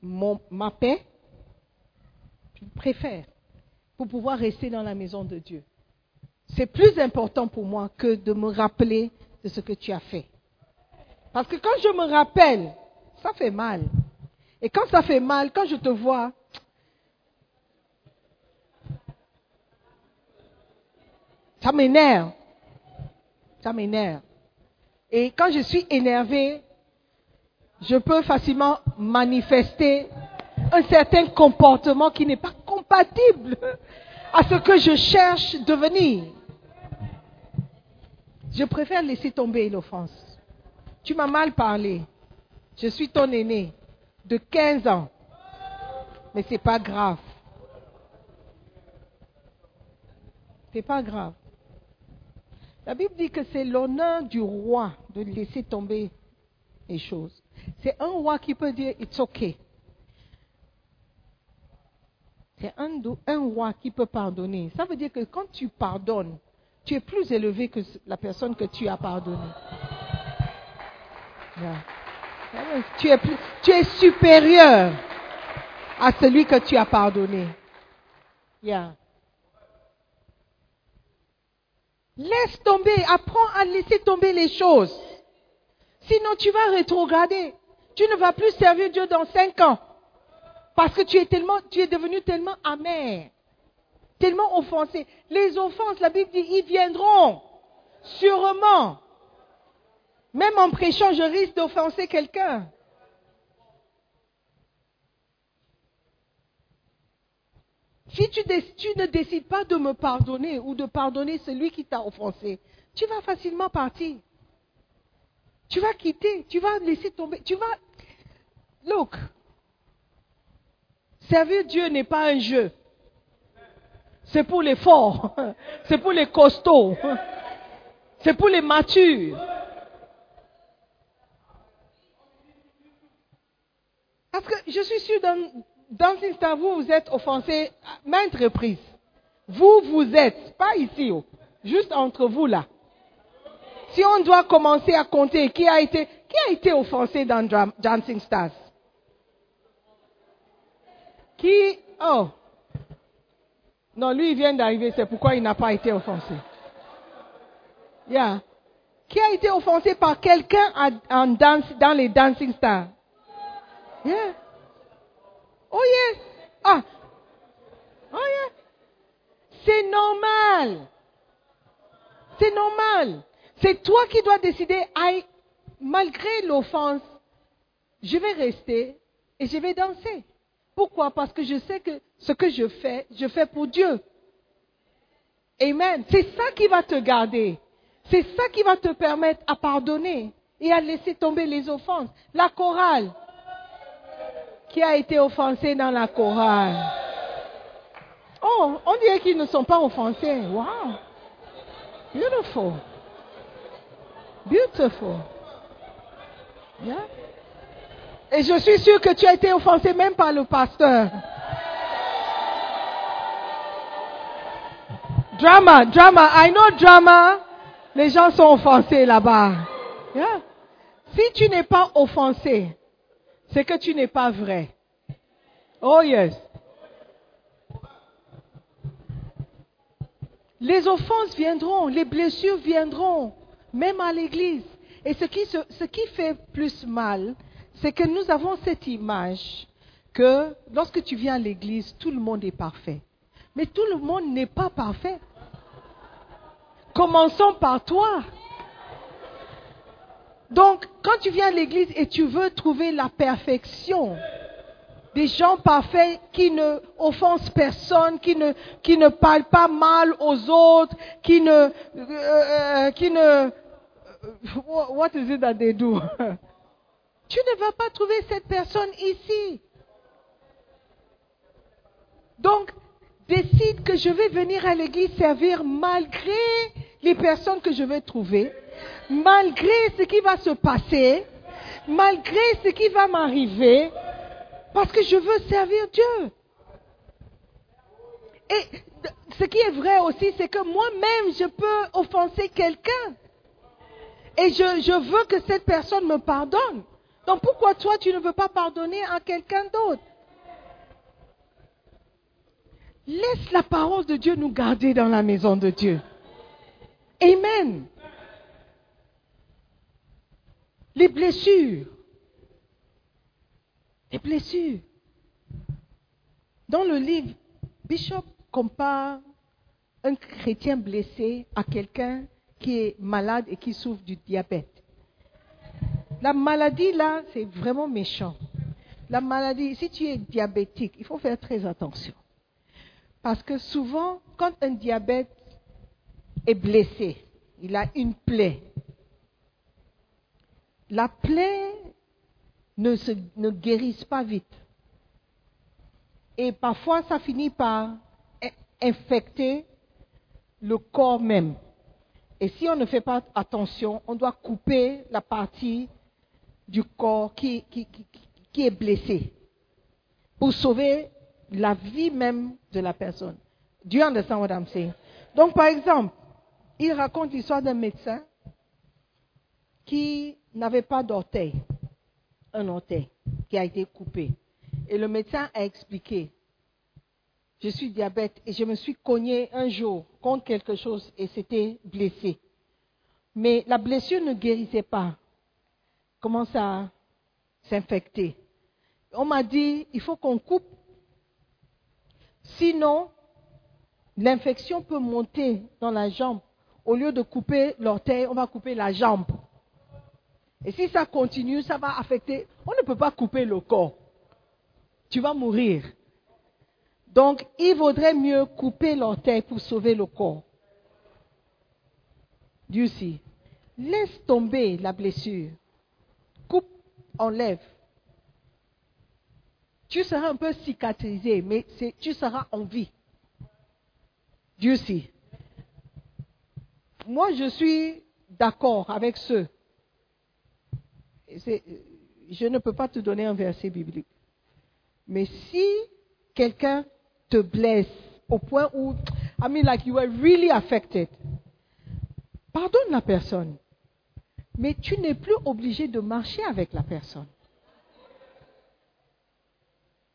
mon- ma paix. Je préfère pour pouvoir rester dans la maison de Dieu. C'est plus important pour moi que de me rappeler de ce que tu as fait. Parce que quand je me rappelle, ça fait mal. Et quand ça fait mal, quand je te vois, ça m'énerve. Ça m'énerve. Et quand je suis énervé, je peux facilement manifester un certain comportement qui n'est pas compatible à ce que je cherche devenir. Je préfère laisser tomber l'offense. Tu m'as mal parlé. Je suis ton aîné de 15 ans. Mais ce n'est pas grave. C'est pas grave. La Bible dit que c'est l'honneur du roi de laisser tomber les choses. C'est un roi qui peut dire it's okay. C'est un, roi qui peut pardonner. Ça veut dire que quand tu pardonnes, tu es plus élevé que la personne que tu as pardonné. Yeah. Tu es, plus- tu es supérieur à celui que tu as pardonné. Yeah. Laisse tomber, apprends à laisser tomber les choses. Sinon, tu vas rétrograder. Tu ne vas plus servir Dieu dans cinq ans. Parce que tu es tellement, tu es devenu tellement amer, tellement offensé. Les offenses, la Bible dit, ils viendront. Sûrement. Même en prêchant, je risque d'offenser quelqu'un. Si tu, ne décides pas de me pardonner ou de pardonner celui qui t'a offensé, tu vas facilement partir. Tu vas quitter, tu vas laisser tomber, tu vas... Look, servir Dieu n'est pas un jeu. C'est pour les forts, c'est pour les costauds, c'est pour les matures. Parce que je suis sûre, dans, dans ce instant, vous vous êtes offensé maintes reprises. Vous, vous êtes, pas ici, oh, juste entre vous là. Si on doit commencer à compter qui a été, qui a été offensé dans Dancing Stars? Qui, oh, non, lui il vient d'arriver, c'est pourquoi il n'a pas été offensé. Qui a été offensé par quelqu'un dans les Dancing Stars? Oh yeah. Ah. Oh yeah. C'est normal. C'est normal. C'est toi qui dois décider, malgré l'offense, je vais rester et je vais danser. Pourquoi? Parce que je sais que ce que je fais, je fais pour Dieu. Amen. C'est ça qui va te garder. C'est ça qui va te permettre à pardonner et à laisser tomber les offenses. La chorale. Qui a été offensé dans la chorale Oh, on dirait qu'ils ne sont pas offensés. Wow. Beautiful. Beautiful. Yeah. Et je suis sûre que tu as été offensé même par le pasteur. Drama, drama. I know drama. Les gens sont offensés là-bas. Yeah. Si tu n'es pas offensé, c'est que tu n'es pas vrai. Oh yes. Les offenses viendront, les blessures viendront, même à l'église. Et ce qui, qui fait plus mal, c'est que nous avons cette image que lorsque tu viens à l'église, tout le monde est parfait. Mais tout le monde n'est pas parfait. Commençons par toi. Donc, quand tu viens à l'église et tu veux trouver la perfection, des gens parfaits qui ne offensent personne, qui ne, qui ne parlent pas mal aux autres, qui ne, euh, euh, qui ne, what is it that they do? tu ne vas pas trouver cette personne ici. Donc, décide que je vais venir à l'église servir malgré les personnes que je vais trouver, malgré ce qui va se passer, malgré ce qui va m'arriver, parce que je veux servir Dieu. Et ce qui est vrai aussi, c'est que moi-même, je peux offenser quelqu'un. Et je veux que cette personne me pardonne. Donc pourquoi toi, tu ne veux pas pardonner à quelqu'un d'autre? Laisse la parole de Dieu nous garder dans la maison de Dieu. Amen. Les blessures. Les blessures. Dans le livre, Bishop compare un chrétien blessé à quelqu'un qui est malade et qui souffre du diabète. La maladie, là, c'est vraiment méchant. La maladie, si tu es diabétique, il faut faire très attention. Parce que souvent, quand un diabète est blessé, il a une plaie. La plaie ne, se, ne guérisse pas vite. Et parfois, ça finit par in- infecter le corps même. Et si on ne fait pas attention, on doit couper la partie du corps qui est blessée pour sauver la vie même de la personne. Do you understand what I'm saying? Donc, par exemple, il raconte l'histoire d'un médecin qui n'avait pas d'orteil, un orteil qui a été coupé. Et le médecin a expliqué, je suis diabète et je me suis cogné un jour contre quelque chose et c'était blessé. Mais la blessure ne guérissait pas. Comment ça s'infecter? On m'a dit, il faut qu'on coupe. Sinon, l'infection peut monter dans la jambe. Au lieu de couper l'orteil, on va couper la jambe. Et si ça continue, ça va affecter. On ne peut pas couper le corps. Tu vas mourir. Donc, il vaudrait mieux couper l'orteil pour sauver le corps. Dieu sait. Laisse tomber la blessure. Coupe, enlève. Tu seras un peu cicatrisé, mais tu seras en vie. Dieu sait. Moi, je suis d'accord avec ceux. Je ne peux pas te donner un verset biblique. Mais si quelqu'un te blesse au point où, I mean, like you were really affected, pardonne la personne. Mais tu n'es plus obligé de marcher avec la personne.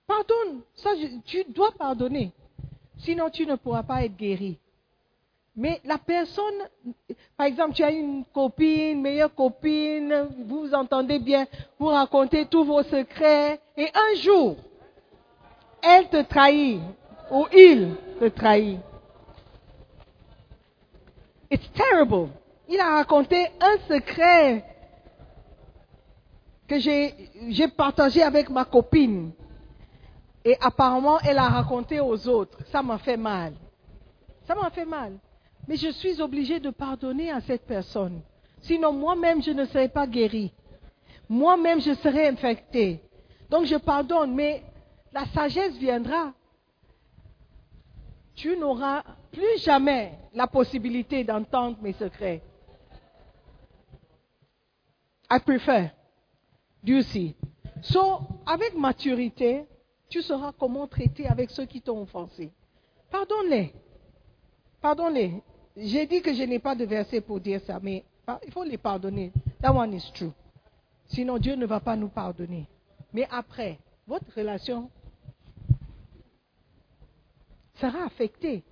Pardonne. Ça, tu dois pardonner. Sinon, tu ne pourras pas être guéri. Mais la personne, par exemple, tu as une copine, meilleure copine, vous vous entendez bien, vous racontez tous vos secrets, et un jour, elle te trahit, ou il te trahit. It's terrible. Il a raconté un secret que j'ai partagé avec ma copine. Et apparemment, elle a raconté aux autres. Ça m'a fait mal. Ça m'a fait mal. Mais je suis obligée de pardonner à cette personne. Sinon, moi-même, je ne serais pas guérie. Moi-même, je serais infectée. Donc, je pardonne, mais la sagesse viendra. Tu n'auras plus jamais la possibilité d'entendre mes secrets. I prefer. Dieu see? So, avec maturité, tu sauras comment traiter avec ceux qui t'ont offensé. Pardonne-les. Pardonne-les. J'ai dit que je n'ai pas de verset pour dire ça, mais il faut les pardonner. That one is true. Sinon, Dieu ne va pas nous pardonner. Mais après, votre relation sera affectée.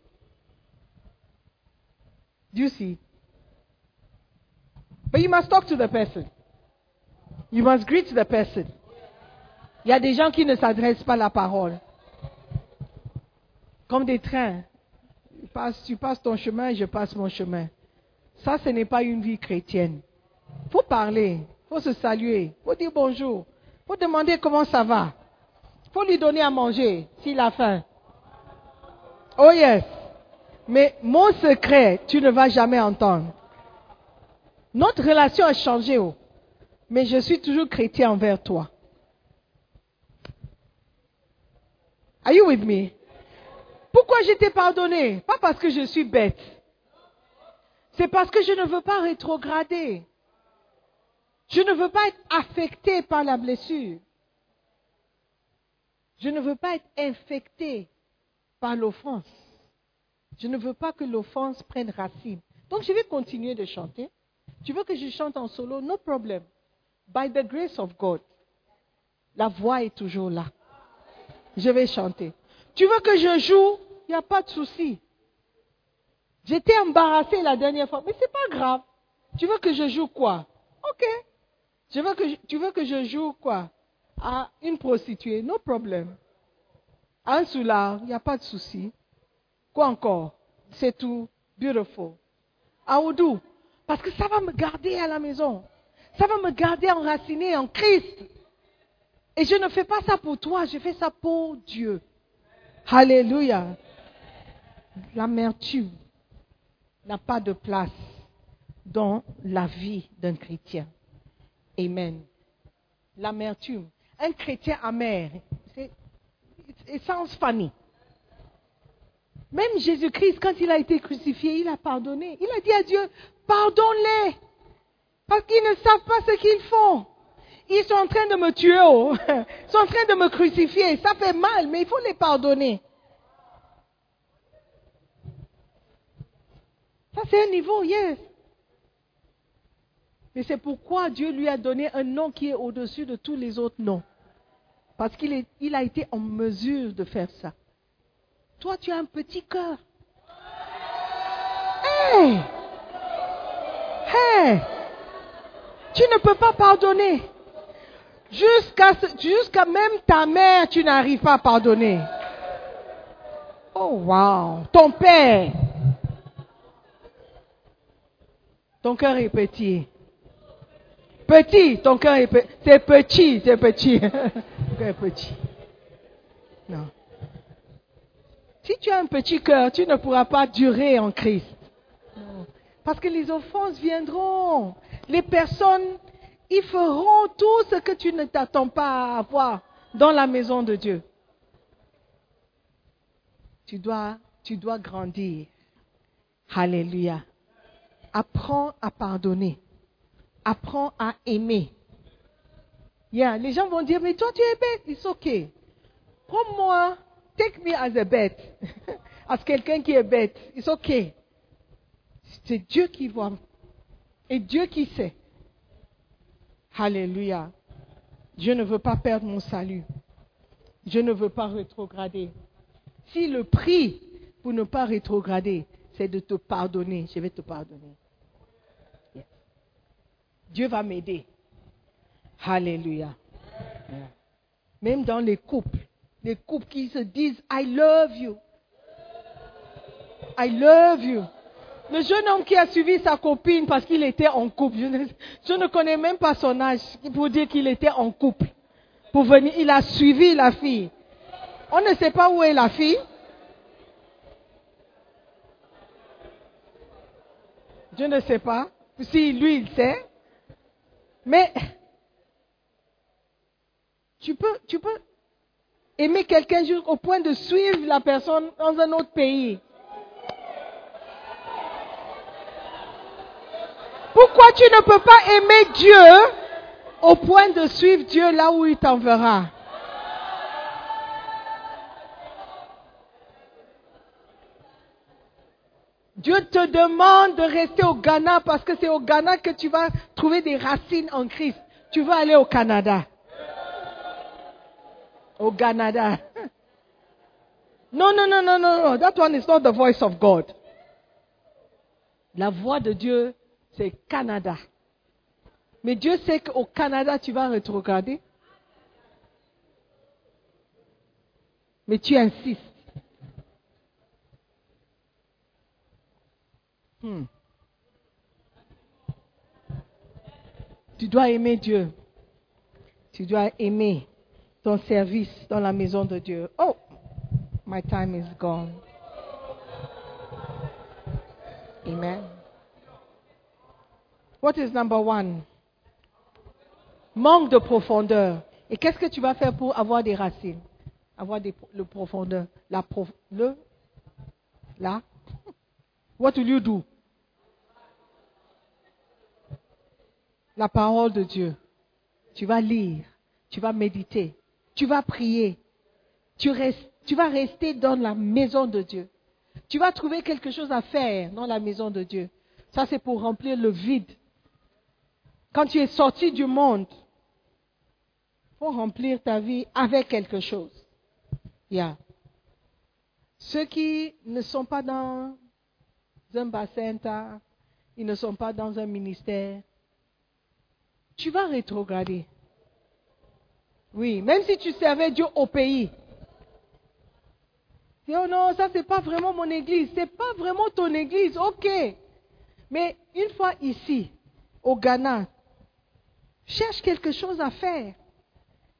Do you see? But you must talk to the person. You must greet the person. Il y a des gens qui ne s'adressent pas la parole. Comme des trains. Tu passes, ton chemin, je passe mon chemin. Ça, ce n'est pas une vie chrétienne. Il faut parler, il faut se saluer, il faut dire bonjour, il faut demander comment ça va. Il faut lui donner à manger s'il a faim. Oh yes. Mais mon secret, tu ne vas jamais entendre. Notre relation a changé, oh. mais je suis toujours chrétien envers toi. Are you with me? Pourquoi je t'ai pardonné Pas parce que je suis bête. C'est parce que je ne veux pas rétrograder. Je ne veux pas être affecté par la blessure. Je ne veux pas être infecté par l'offense. Je ne veux pas que l'offense prenne racine. Donc je vais continuer de chanter. Tu veux que je chante en solo? No problem. By the grace of God. La voix est toujours là. Je vais chanter. Tu veux que je joue? Il n'y a pas de souci. J'étais embarrassée la dernière fois, mais ce n'est pas grave. Tu veux que je joue quoi? Ok. tu veux que je joue quoi? À une prostituée, no problem. un soulard, il n'y a pas de souci. Quoi encore? C'est tout. Beautiful. À Oudou. Parce que ça va me garder à la maison. Ça va me garder enraciné en Christ. Et je ne fais pas ça pour toi, je fais ça pour Dieu. Alléluia. L'amertume n'a pas de place dans la vie d'un chrétien. Amen. L'amertume. Un chrétien amer, c'est sounds funny. Même Jésus-Christ, quand il a été crucifié, il a pardonné. Il a dit à Dieu, pardonne-les, parce qu'ils ne savent pas ce qu'ils font. Ils sont en train de me tuer, oh. ils sont en train de me crucifier. Ça fait mal, mais il faut les pardonner. Ça, c'est un niveau, yes. Mais c'est pourquoi Dieu lui a donné un nom qui est au-dessus de tous les autres noms. Parce qu'il il a été en mesure de faire ça. Toi, tu as un petit cœur. Hey! Hey! Tu ne peux pas pardonner. Jusqu'à jusqu'à même ta mère, tu n'arrives pas à pardonner. Oh, wow. Ton père. Ton cœur est petit. Petit, ton cœur est petit. C'est petit, c'est petit. ton cœur est petit. Non. Si tu as un petit cœur, tu ne pourras pas durer en Christ. Parce que les offenses viendront. Les personnes, ils feront tout ce que tu ne t'attends pas à avoir dans la maison de Dieu. Tu dois, tu dois grandir. Alléluia. Apprends à pardonner. Apprends à aimer. Les gens vont dire, mais toi tu es bête. It's okay. Prends-moi, take me as a bête. as quelqu'un qui est bête. It's okay. C'est Dieu qui voit. Et Dieu qui sait. Alléluia. Je ne veux pas perdre mon salut. Je ne veux pas rétrograder. Si le prix pour ne pas rétrograder, c'est de te pardonner, je vais te pardonner. Dieu va m'aider. Alléluia. Même dans les couples, les couples qui se disent I love you. I love you. Le jeune homme qui a suivi sa copine parce qu'il était en couple, je ne, connais même pas son âge pour dire qu'il était en couple. Pour venir, il a suivi la fille. On ne sait pas où est la fille. Je ne sais pas. Si lui, il sait. Mais tu peux, tu peux aimer quelqu'un jusqu'au point de suivre la personne dans un autre pays. Pourquoi tu ne peux pas aimer Dieu au point de suivre Dieu là où il t'enverra Dieu te demande de rester au Ghana parce que c'est au Ghana que tu vas trouver des racines en Christ. Tu vas aller au Canada? Au Canada. Non, non, non, non, non, non. That one is not the voice of God. La voix de Dieu, c'est Canada. Mais Dieu sait qu'au Canada, tu vas rétrograder. Mais tu insistes. Hmm. Tu dois aimer Dieu. Tu dois aimer ton service dans la maison de Dieu. Oh, my time is gone. Amen. What is number one? Manque de profondeur. Et qu'est-ce que tu vas faire pour avoir des racines? Avoir des, le profondeur. La prof, le. What will you do? La parole de Dieu. Tu vas lire. Tu vas méditer. Tu vas prier. Tu, restes, tu vas rester dans la maison de Dieu. Tu vas trouver quelque chose à faire dans la maison de Dieu. Ça, c'est pour remplir le vide. Quand tu es sorti du monde, il faut remplir ta vie avec quelque chose. Yeah. Ceux qui ne sont pas dans un bassin, ils ne sont pas dans un ministère, tu vas rétrograder. Oui, même si tu servais Dieu au pays. Oh non, ça c'est pas vraiment mon église, c'est pas vraiment ton église, ok. Mais une fois ici, au Ghana, cherche quelque chose à faire.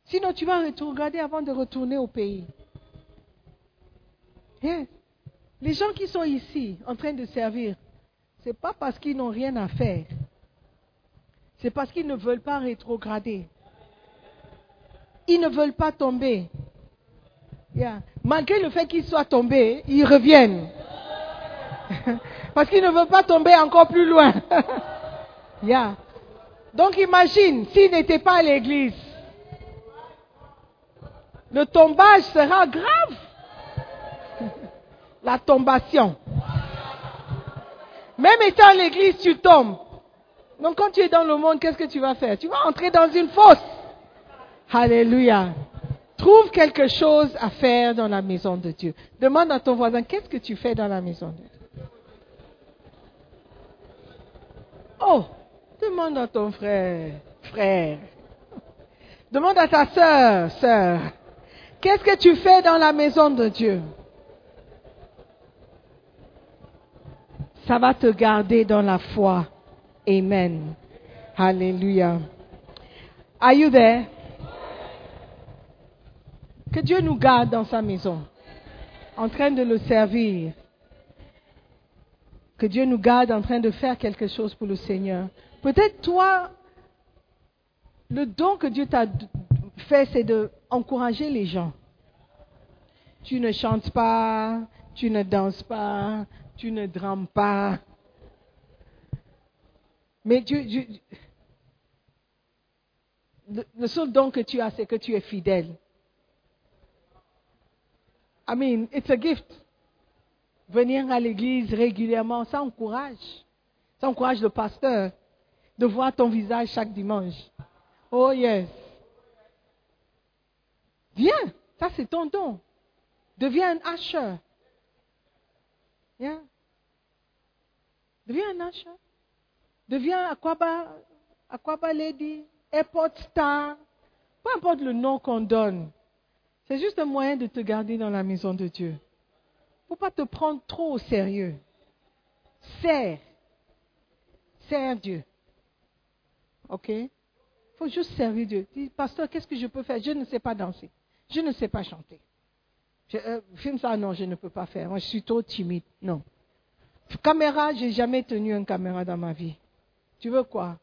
Sinon tu vas rétrograder avant de retourner au pays. Yes. Les gens qui sont ici en train de servir, c'est pas parce qu'ils n'ont rien à faire. C'est parce qu'ils ne veulent pas rétrograder. Ils ne veulent pas tomber. Malgré le fait qu'ils soient tombés, ils reviennent. parce qu'ils ne veulent pas tomber encore plus loin. Donc imagine, s'ils n'étaient pas à l'église, le tombage sera grave. La tombation. Même étant à l'église, tu tombes. Donc quand tu es dans le monde, qu'est-ce que tu vas faire? Tu vas entrer dans une fosse. Alléluia. Trouve quelque chose à faire dans la maison de Dieu. Demande à ton voisin, qu'est-ce que tu fais dans la maison de Dieu? Oh, demande à ton frère, frère. Demande à ta sœur, sœur, qu'est-ce que tu fais dans la maison de Dieu? Ça va te garder dans la foi. Amen. Alléluia. Are you there? Que Dieu nous garde dans sa maison, en train de le servir. Que Dieu nous garde en train de faire quelque chose pour le Seigneur. Peut-être toi, le don que Dieu t'a fait, c'est d'encourager les gens. Tu ne chantes pas, tu ne danses pas, tu ne drames pas. Mais Dieu, le seul don que tu as, c'est que tu es fidèle. I mean, it's a gift. Venir à l'église régulièrement, ça encourage. Ça encourage le pasteur de voir ton visage chaque dimanche. Oh yes. Viens, ça c'est ton don. Deviens un. Yeah. Deviens un usher. Deviens Aquaba, Aquaba Lady, Airport Star. Peu importe le nom qu'on donne. C'est juste un moyen de te garder dans la maison de Dieu. faut pas te prendre trop au sérieux. Sers. Sers Dieu. OK? Faut juste servir Dieu. Dis, pasteur, qu'est-ce que je peux faire? Je ne sais pas danser. Je ne sais pas chanter. Je, euh, filme ça, non, je ne peux pas faire. Je suis trop timide. Non. Caméra, j'ai jamais tenu une caméra dans ma vie. Tu veux quoi?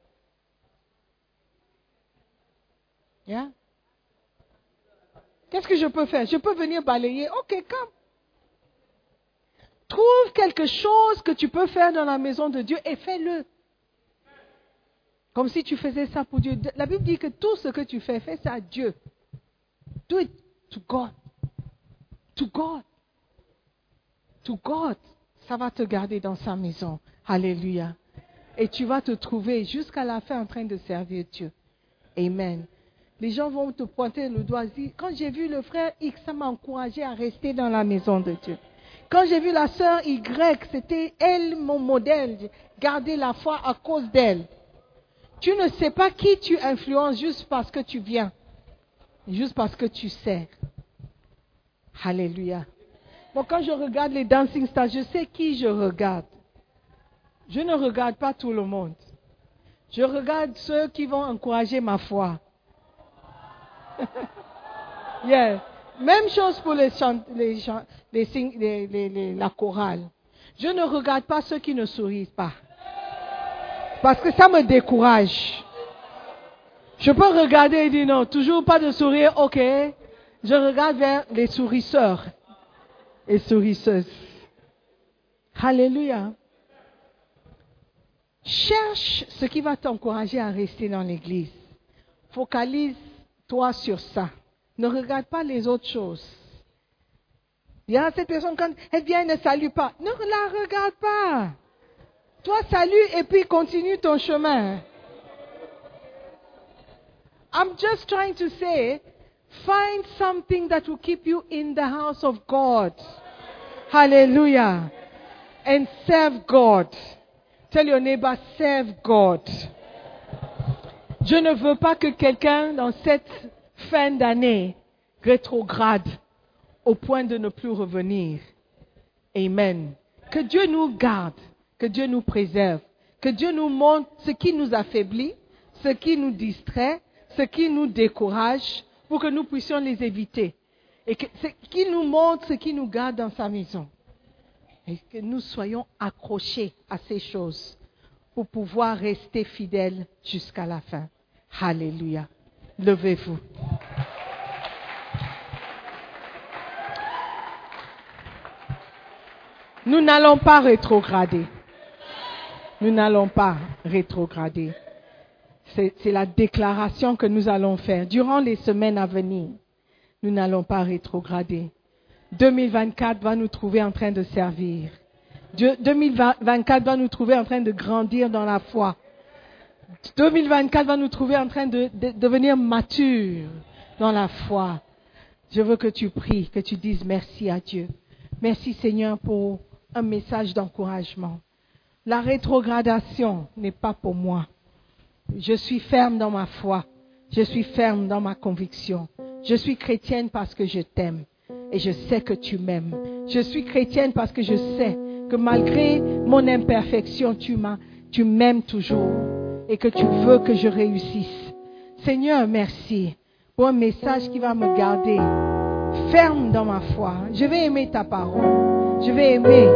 Yeah? Qu'est-ce que je peux faire? Je peux venir balayer. Ok. Trouve quelque chose que tu peux faire dans la maison de Dieu et fais-le. Comme si tu faisais ça pour Dieu. La Bible dit que tout ce que tu fais, fais ça à Dieu. Do it to God. To God. To God. Ça va te garder dans sa maison. Alléluia. Et tu vas te trouver jusqu'à la fin en train de servir Dieu. Amen. Les gens vont te pointer le doigt. Quand j'ai vu le frère X, ça m'a encouragé à rester dans la maison de Dieu. Quand j'ai vu la sœur Y, c'était elle mon modèle. Gardé la foi à cause d'elle. Tu ne sais pas qui tu influences juste parce que tu viens, juste parce que tu sers. Alléluia. Bon, quand je regarde les dancing stars, je sais qui je regarde. Je ne regarde pas tout le monde. Je regarde ceux qui vont encourager ma foi. yeah. Même chose pour les chant- les les- les- la chorale. Je ne regarde pas ceux qui ne sourient pas. Parce que ça me décourage. Je peux regarder et dire non, toujours pas de sourire, ok. Je regarde vers les sourisseurs et sourisseuses. Alléluia. Cherche ce qui va t'encourager à rester dans l'église. Focalise-toi sur ça. Ne regarde pas les autres choses. Il y a cette personne, quand elle vient, elle ne salue pas. Ne la regarde pas. Toi, salue et puis continue ton chemin. I'm just trying to say, find something that will keep you in the house of God. Hallelujah. And serve God. Tell your neighbor, serve God. Je ne veux pas que quelqu'un dans cette fin d'année rétrograde au point de ne plus revenir. Amen. Que Dieu nous garde, que Dieu nous préserve, que Dieu nous montre ce qui nous affaiblit, ce qui nous distrait, ce qui nous décourage, pour que nous puissions les éviter. Et que, ce qui nous montre ce qui nous garde dans sa maison. Et que nous soyons accrochés à ces choses pour pouvoir rester fidèles jusqu'à la fin. Alléluia. Levez-vous. Nous n'allons pas rétrograder. Nous n'allons pas rétrograder. C'est la déclaration que nous allons faire durant les semaines à venir. Nous n'allons pas rétrograder. 2024 va nous trouver en train de servir. Dieu- 2024 va nous trouver en train de grandir dans la foi. 2024 va nous trouver en train de, de devenir mature dans la foi. Je veux que tu pries, que tu dises merci à Dieu. Merci Seigneur pour un message d'encouragement. La rétrogradation n'est pas pour moi. Je suis ferme dans ma foi. Je suis ferme dans ma conviction. Je suis chrétienne parce que je t'aime et je sais que tu m'aimes. Je suis chrétienne parce que je sais que malgré mon imperfection, tu m'aimes toujours et que tu veux que je réussisse. Seigneur, merci pour un message qui va me garder ferme dans ma foi. Je vais aimer ta parole. Je vais aimer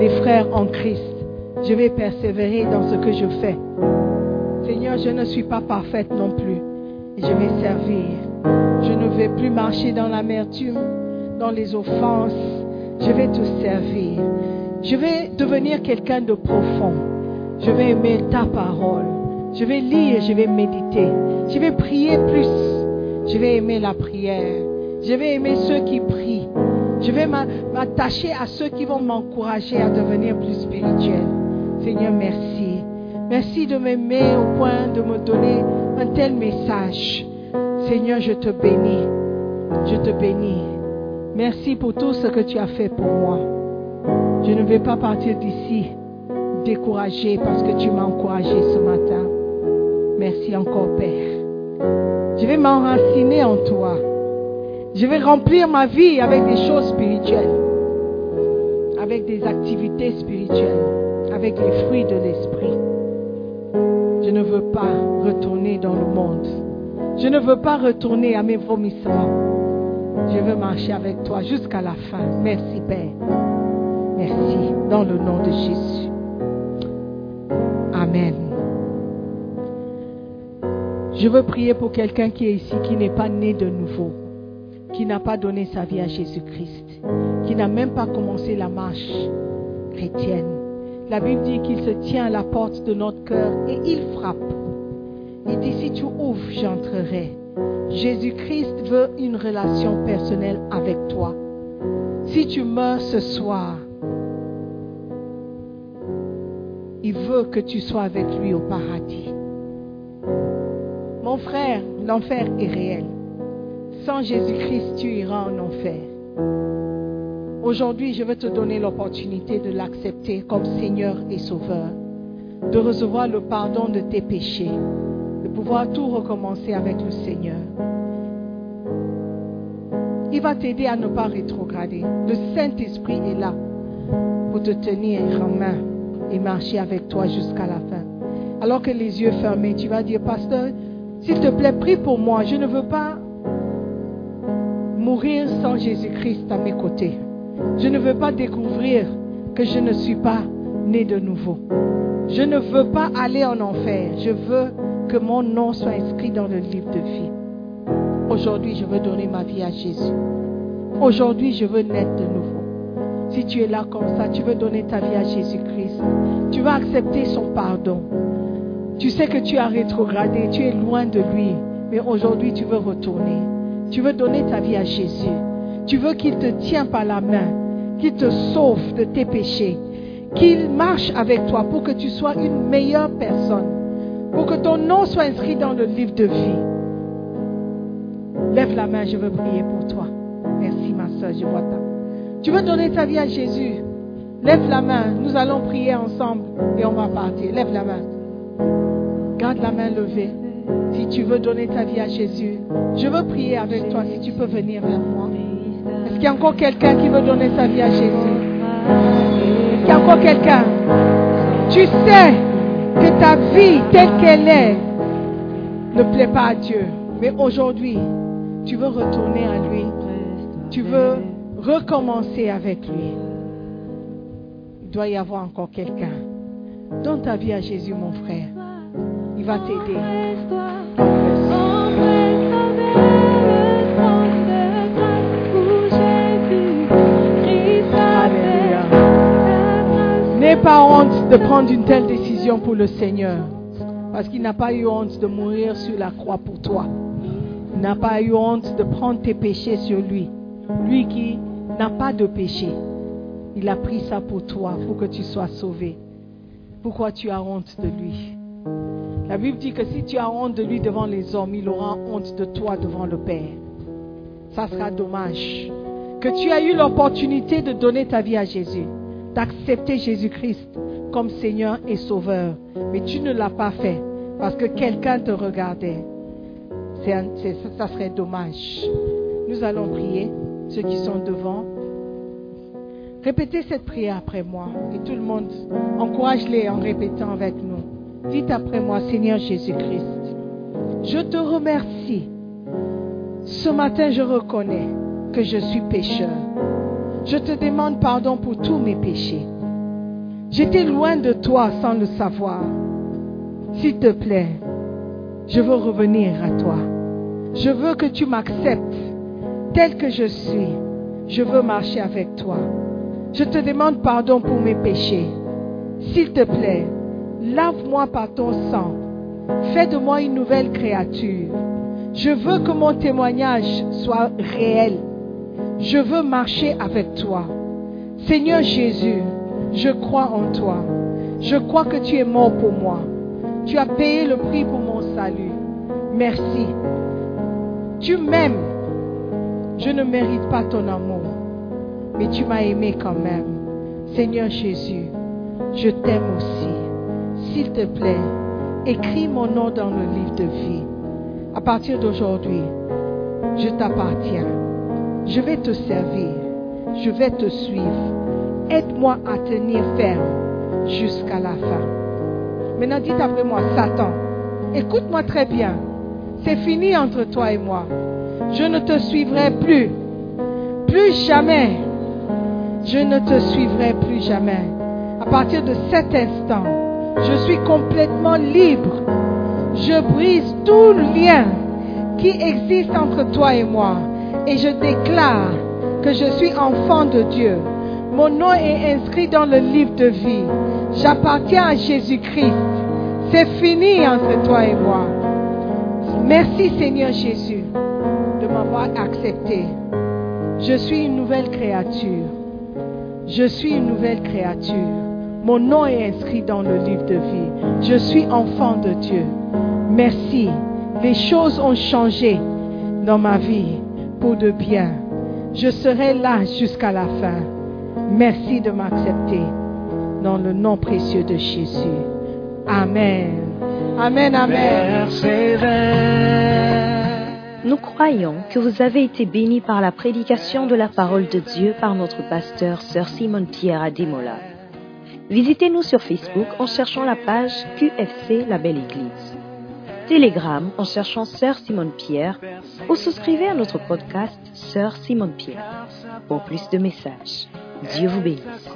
les frères en Christ. Je vais persévérer dans ce que je fais. Seigneur, je ne suis pas parfaite non plus. Je vais servir. Je ne vais plus marcher dans l'amertume, dans les offenses. Je vais te servir. Je vais devenir quelqu'un de profond. Je vais aimer ta parole. Je vais lire, je vais méditer. Je vais prier plus. Je vais aimer la prière. Je vais aimer ceux qui prient. Je vais m'a- m'attacher à ceux qui vont m'encourager à devenir plus spirituel. Seigneur, merci. Merci de m'aimer au point de me donner un tel message. Seigneur, je te bénis. Je te bénis. Merci pour tout ce que tu as fait pour moi. Je ne vais pas partir d'ici découragé parce que tu m'as encouragé ce matin. Merci encore, Père. Je vais m'enraciner en toi. Je vais remplir ma vie avec des choses spirituelles, avec des activités spirituelles, avec les fruits de l'esprit. Je ne veux pas retourner dans le monde. Je ne veux pas retourner à mes vomissements. Je veux marcher avec toi jusqu'à la fin. Merci Père. Merci dans le nom de Jésus. Amen. Je veux prier pour quelqu'un qui est ici, qui n'est pas né de nouveau, qui n'a pas donné sa vie à Jésus-Christ, qui n'a même pas commencé la marche chrétienne. La Bible dit qu'il se tient à la porte de notre cœur et il frappe. Il dit, si tu ouvres, j'entrerai. Jésus-Christ veut une relation personnelle avec toi. Si tu meurs ce soir, il veut que tu sois avec lui au paradis. Mon frère, l'enfer est réel. Sans Jésus-Christ, tu iras en enfer. Aujourd'hui, je veux te donner l'opportunité de l'accepter comme Seigneur et Sauveur, de recevoir le pardon de tes péchés, de pouvoir tout recommencer avec le Seigneur. Il va t'aider à ne pas rétrograder. Le Saint-Esprit est là pour te tenir en main et marcher avec toi jusqu'à la fin. Alors que les yeux fermés, tu vas dire, pasteur, s'il te plaît, prie pour moi. Je ne veux pas mourir sans Jésus-Christ à mes côtés. Je ne veux pas découvrir que je ne suis pas né de nouveau. Je ne veux pas aller en enfer. Je veux que mon nom soit inscrit dans le livre de vie. Aujourd'hui, je veux donner ma vie à Jésus. Aujourd'hui, je veux naître de nouveau. Si tu es là comme ça, tu veux donner ta vie à Jésus-Christ. Tu vas accepter son pardon. Tu sais que tu as rétrogradé, tu es loin de lui, mais aujourd'hui tu veux retourner. Tu veux donner ta vie à Jésus. Tu veux qu'il te tienne par la main, qu'il te sauve de tes péchés, qu'il marche avec toi pour que tu sois une meilleure personne, pour que ton nom soit inscrit dans le livre de vie. Lève la main, je veux prier pour toi. Merci ma soeur, je vois ta. Tu veux donner ta vie à Jésus? Lève la main, nous allons prier ensemble et on va partir. Lève la main. Garde la main levée. Si tu veux donner ta vie à Jésus, je veux prier avec toi. Si tu peux venir vers moi. Est-ce qu'il y a encore quelqu'un qui veut donner sa vie à Jésus? Est-ce qu'il y a encore quelqu'un? Tu sais que ta vie telle qu'elle est ne plaît pas à Dieu. Mais aujourd'hui, tu veux retourner à lui. Tu veux recommencer avec lui. Il doit y avoir encore quelqu'un. Donne ta vie à Jésus, mon frère. Il va t'aider. N'aie pas honte de prendre une telle décision pour le Seigneur. Parce qu'il n'a pas eu honte de mourir sur la croix pour toi. Il n'a pas eu honte de prendre tes péchés sur lui. Lui qui n'a pas de péché. Il a pris ça pour toi, pour que tu sois sauvé. Pourquoi tu as honte de lui? La Bible dit que si tu as honte de lui devant les hommes, il aura honte de toi devant le Père. Ça sera dommage que tu as eu l'opportunité de donner ta vie à Jésus, d'accepter Jésus-Christ comme Seigneur et Sauveur, mais tu ne l'as pas fait parce que quelqu'un te regardait. ça serait dommage. Nous allons prier, ceux qui sont devant. Répétez cette prière après moi. Et tout le monde, encourage-les en répétant avec nous. Dites après moi, Seigneur Jésus-Christ, je te remercie. Ce matin, je reconnais que je suis pécheur. Je te demande pardon pour tous mes péchés. J'étais loin de toi sans le savoir. S'il te plaît, je veux revenir à toi. Je veux que tu m'acceptes tel que je suis. Je veux marcher avec toi. Je te demande pardon pour mes péchés. S'il te plaît, lave-moi par ton sang. Fais de moi une nouvelle créature. Je veux que mon témoignage soit réel. Je veux marcher avec toi. Seigneur Jésus, je crois en toi. Je crois que tu es mort pour moi. Tu as payé le prix pour mon salut. Merci. Tu m'aimes. Je ne mérite pas ton amour, mais tu m'as aimé quand même. Seigneur Jésus, je t'aime aussi. S'il te plaît, écris mon nom dans le livre de vie. À partir d'aujourd'hui, je t'appartiens. Je vais te servir. Je vais te suivre. Aide-moi à tenir ferme jusqu'à la fin. Maintenant, dites après moi, Satan, écoute-moi très bien. C'est fini entre toi et moi. Je ne te suivrai plus. Plus jamais. Je ne te suivrai plus jamais. À partir de cet instant, je suis complètement libre. Je brise tout lien qui existe entre toi et moi. Et je déclare que je suis enfant de Dieu. Mon nom est inscrit dans le livre de vie. J'appartiens à Jésus-Christ. C'est fini entre toi et moi. Merci Seigneur Jésus de m'avoir accepté. Je suis une nouvelle créature. Je suis une nouvelle créature. Mon nom est inscrit dans le livre de vie. Je suis enfant de Dieu. Merci. Les choses ont changé dans ma vie de bien. Je serai là jusqu'à la fin. Merci de m'accepter dans le nom précieux de Jésus. Amen. Amen, amen. Nous croyons que vous avez été bénis par la prédication de la parole de Dieu par notre pasteur Sœur Simone Pierre à Demola. Visitez-nous sur Facebook en cherchant la page QFC La Belle Église. Telegram en cherchant Sœur Simone Pierre ou souscrivez à notre podcast Sœur Simone Pierre. Pour plus de messages, Dieu vous bénisse.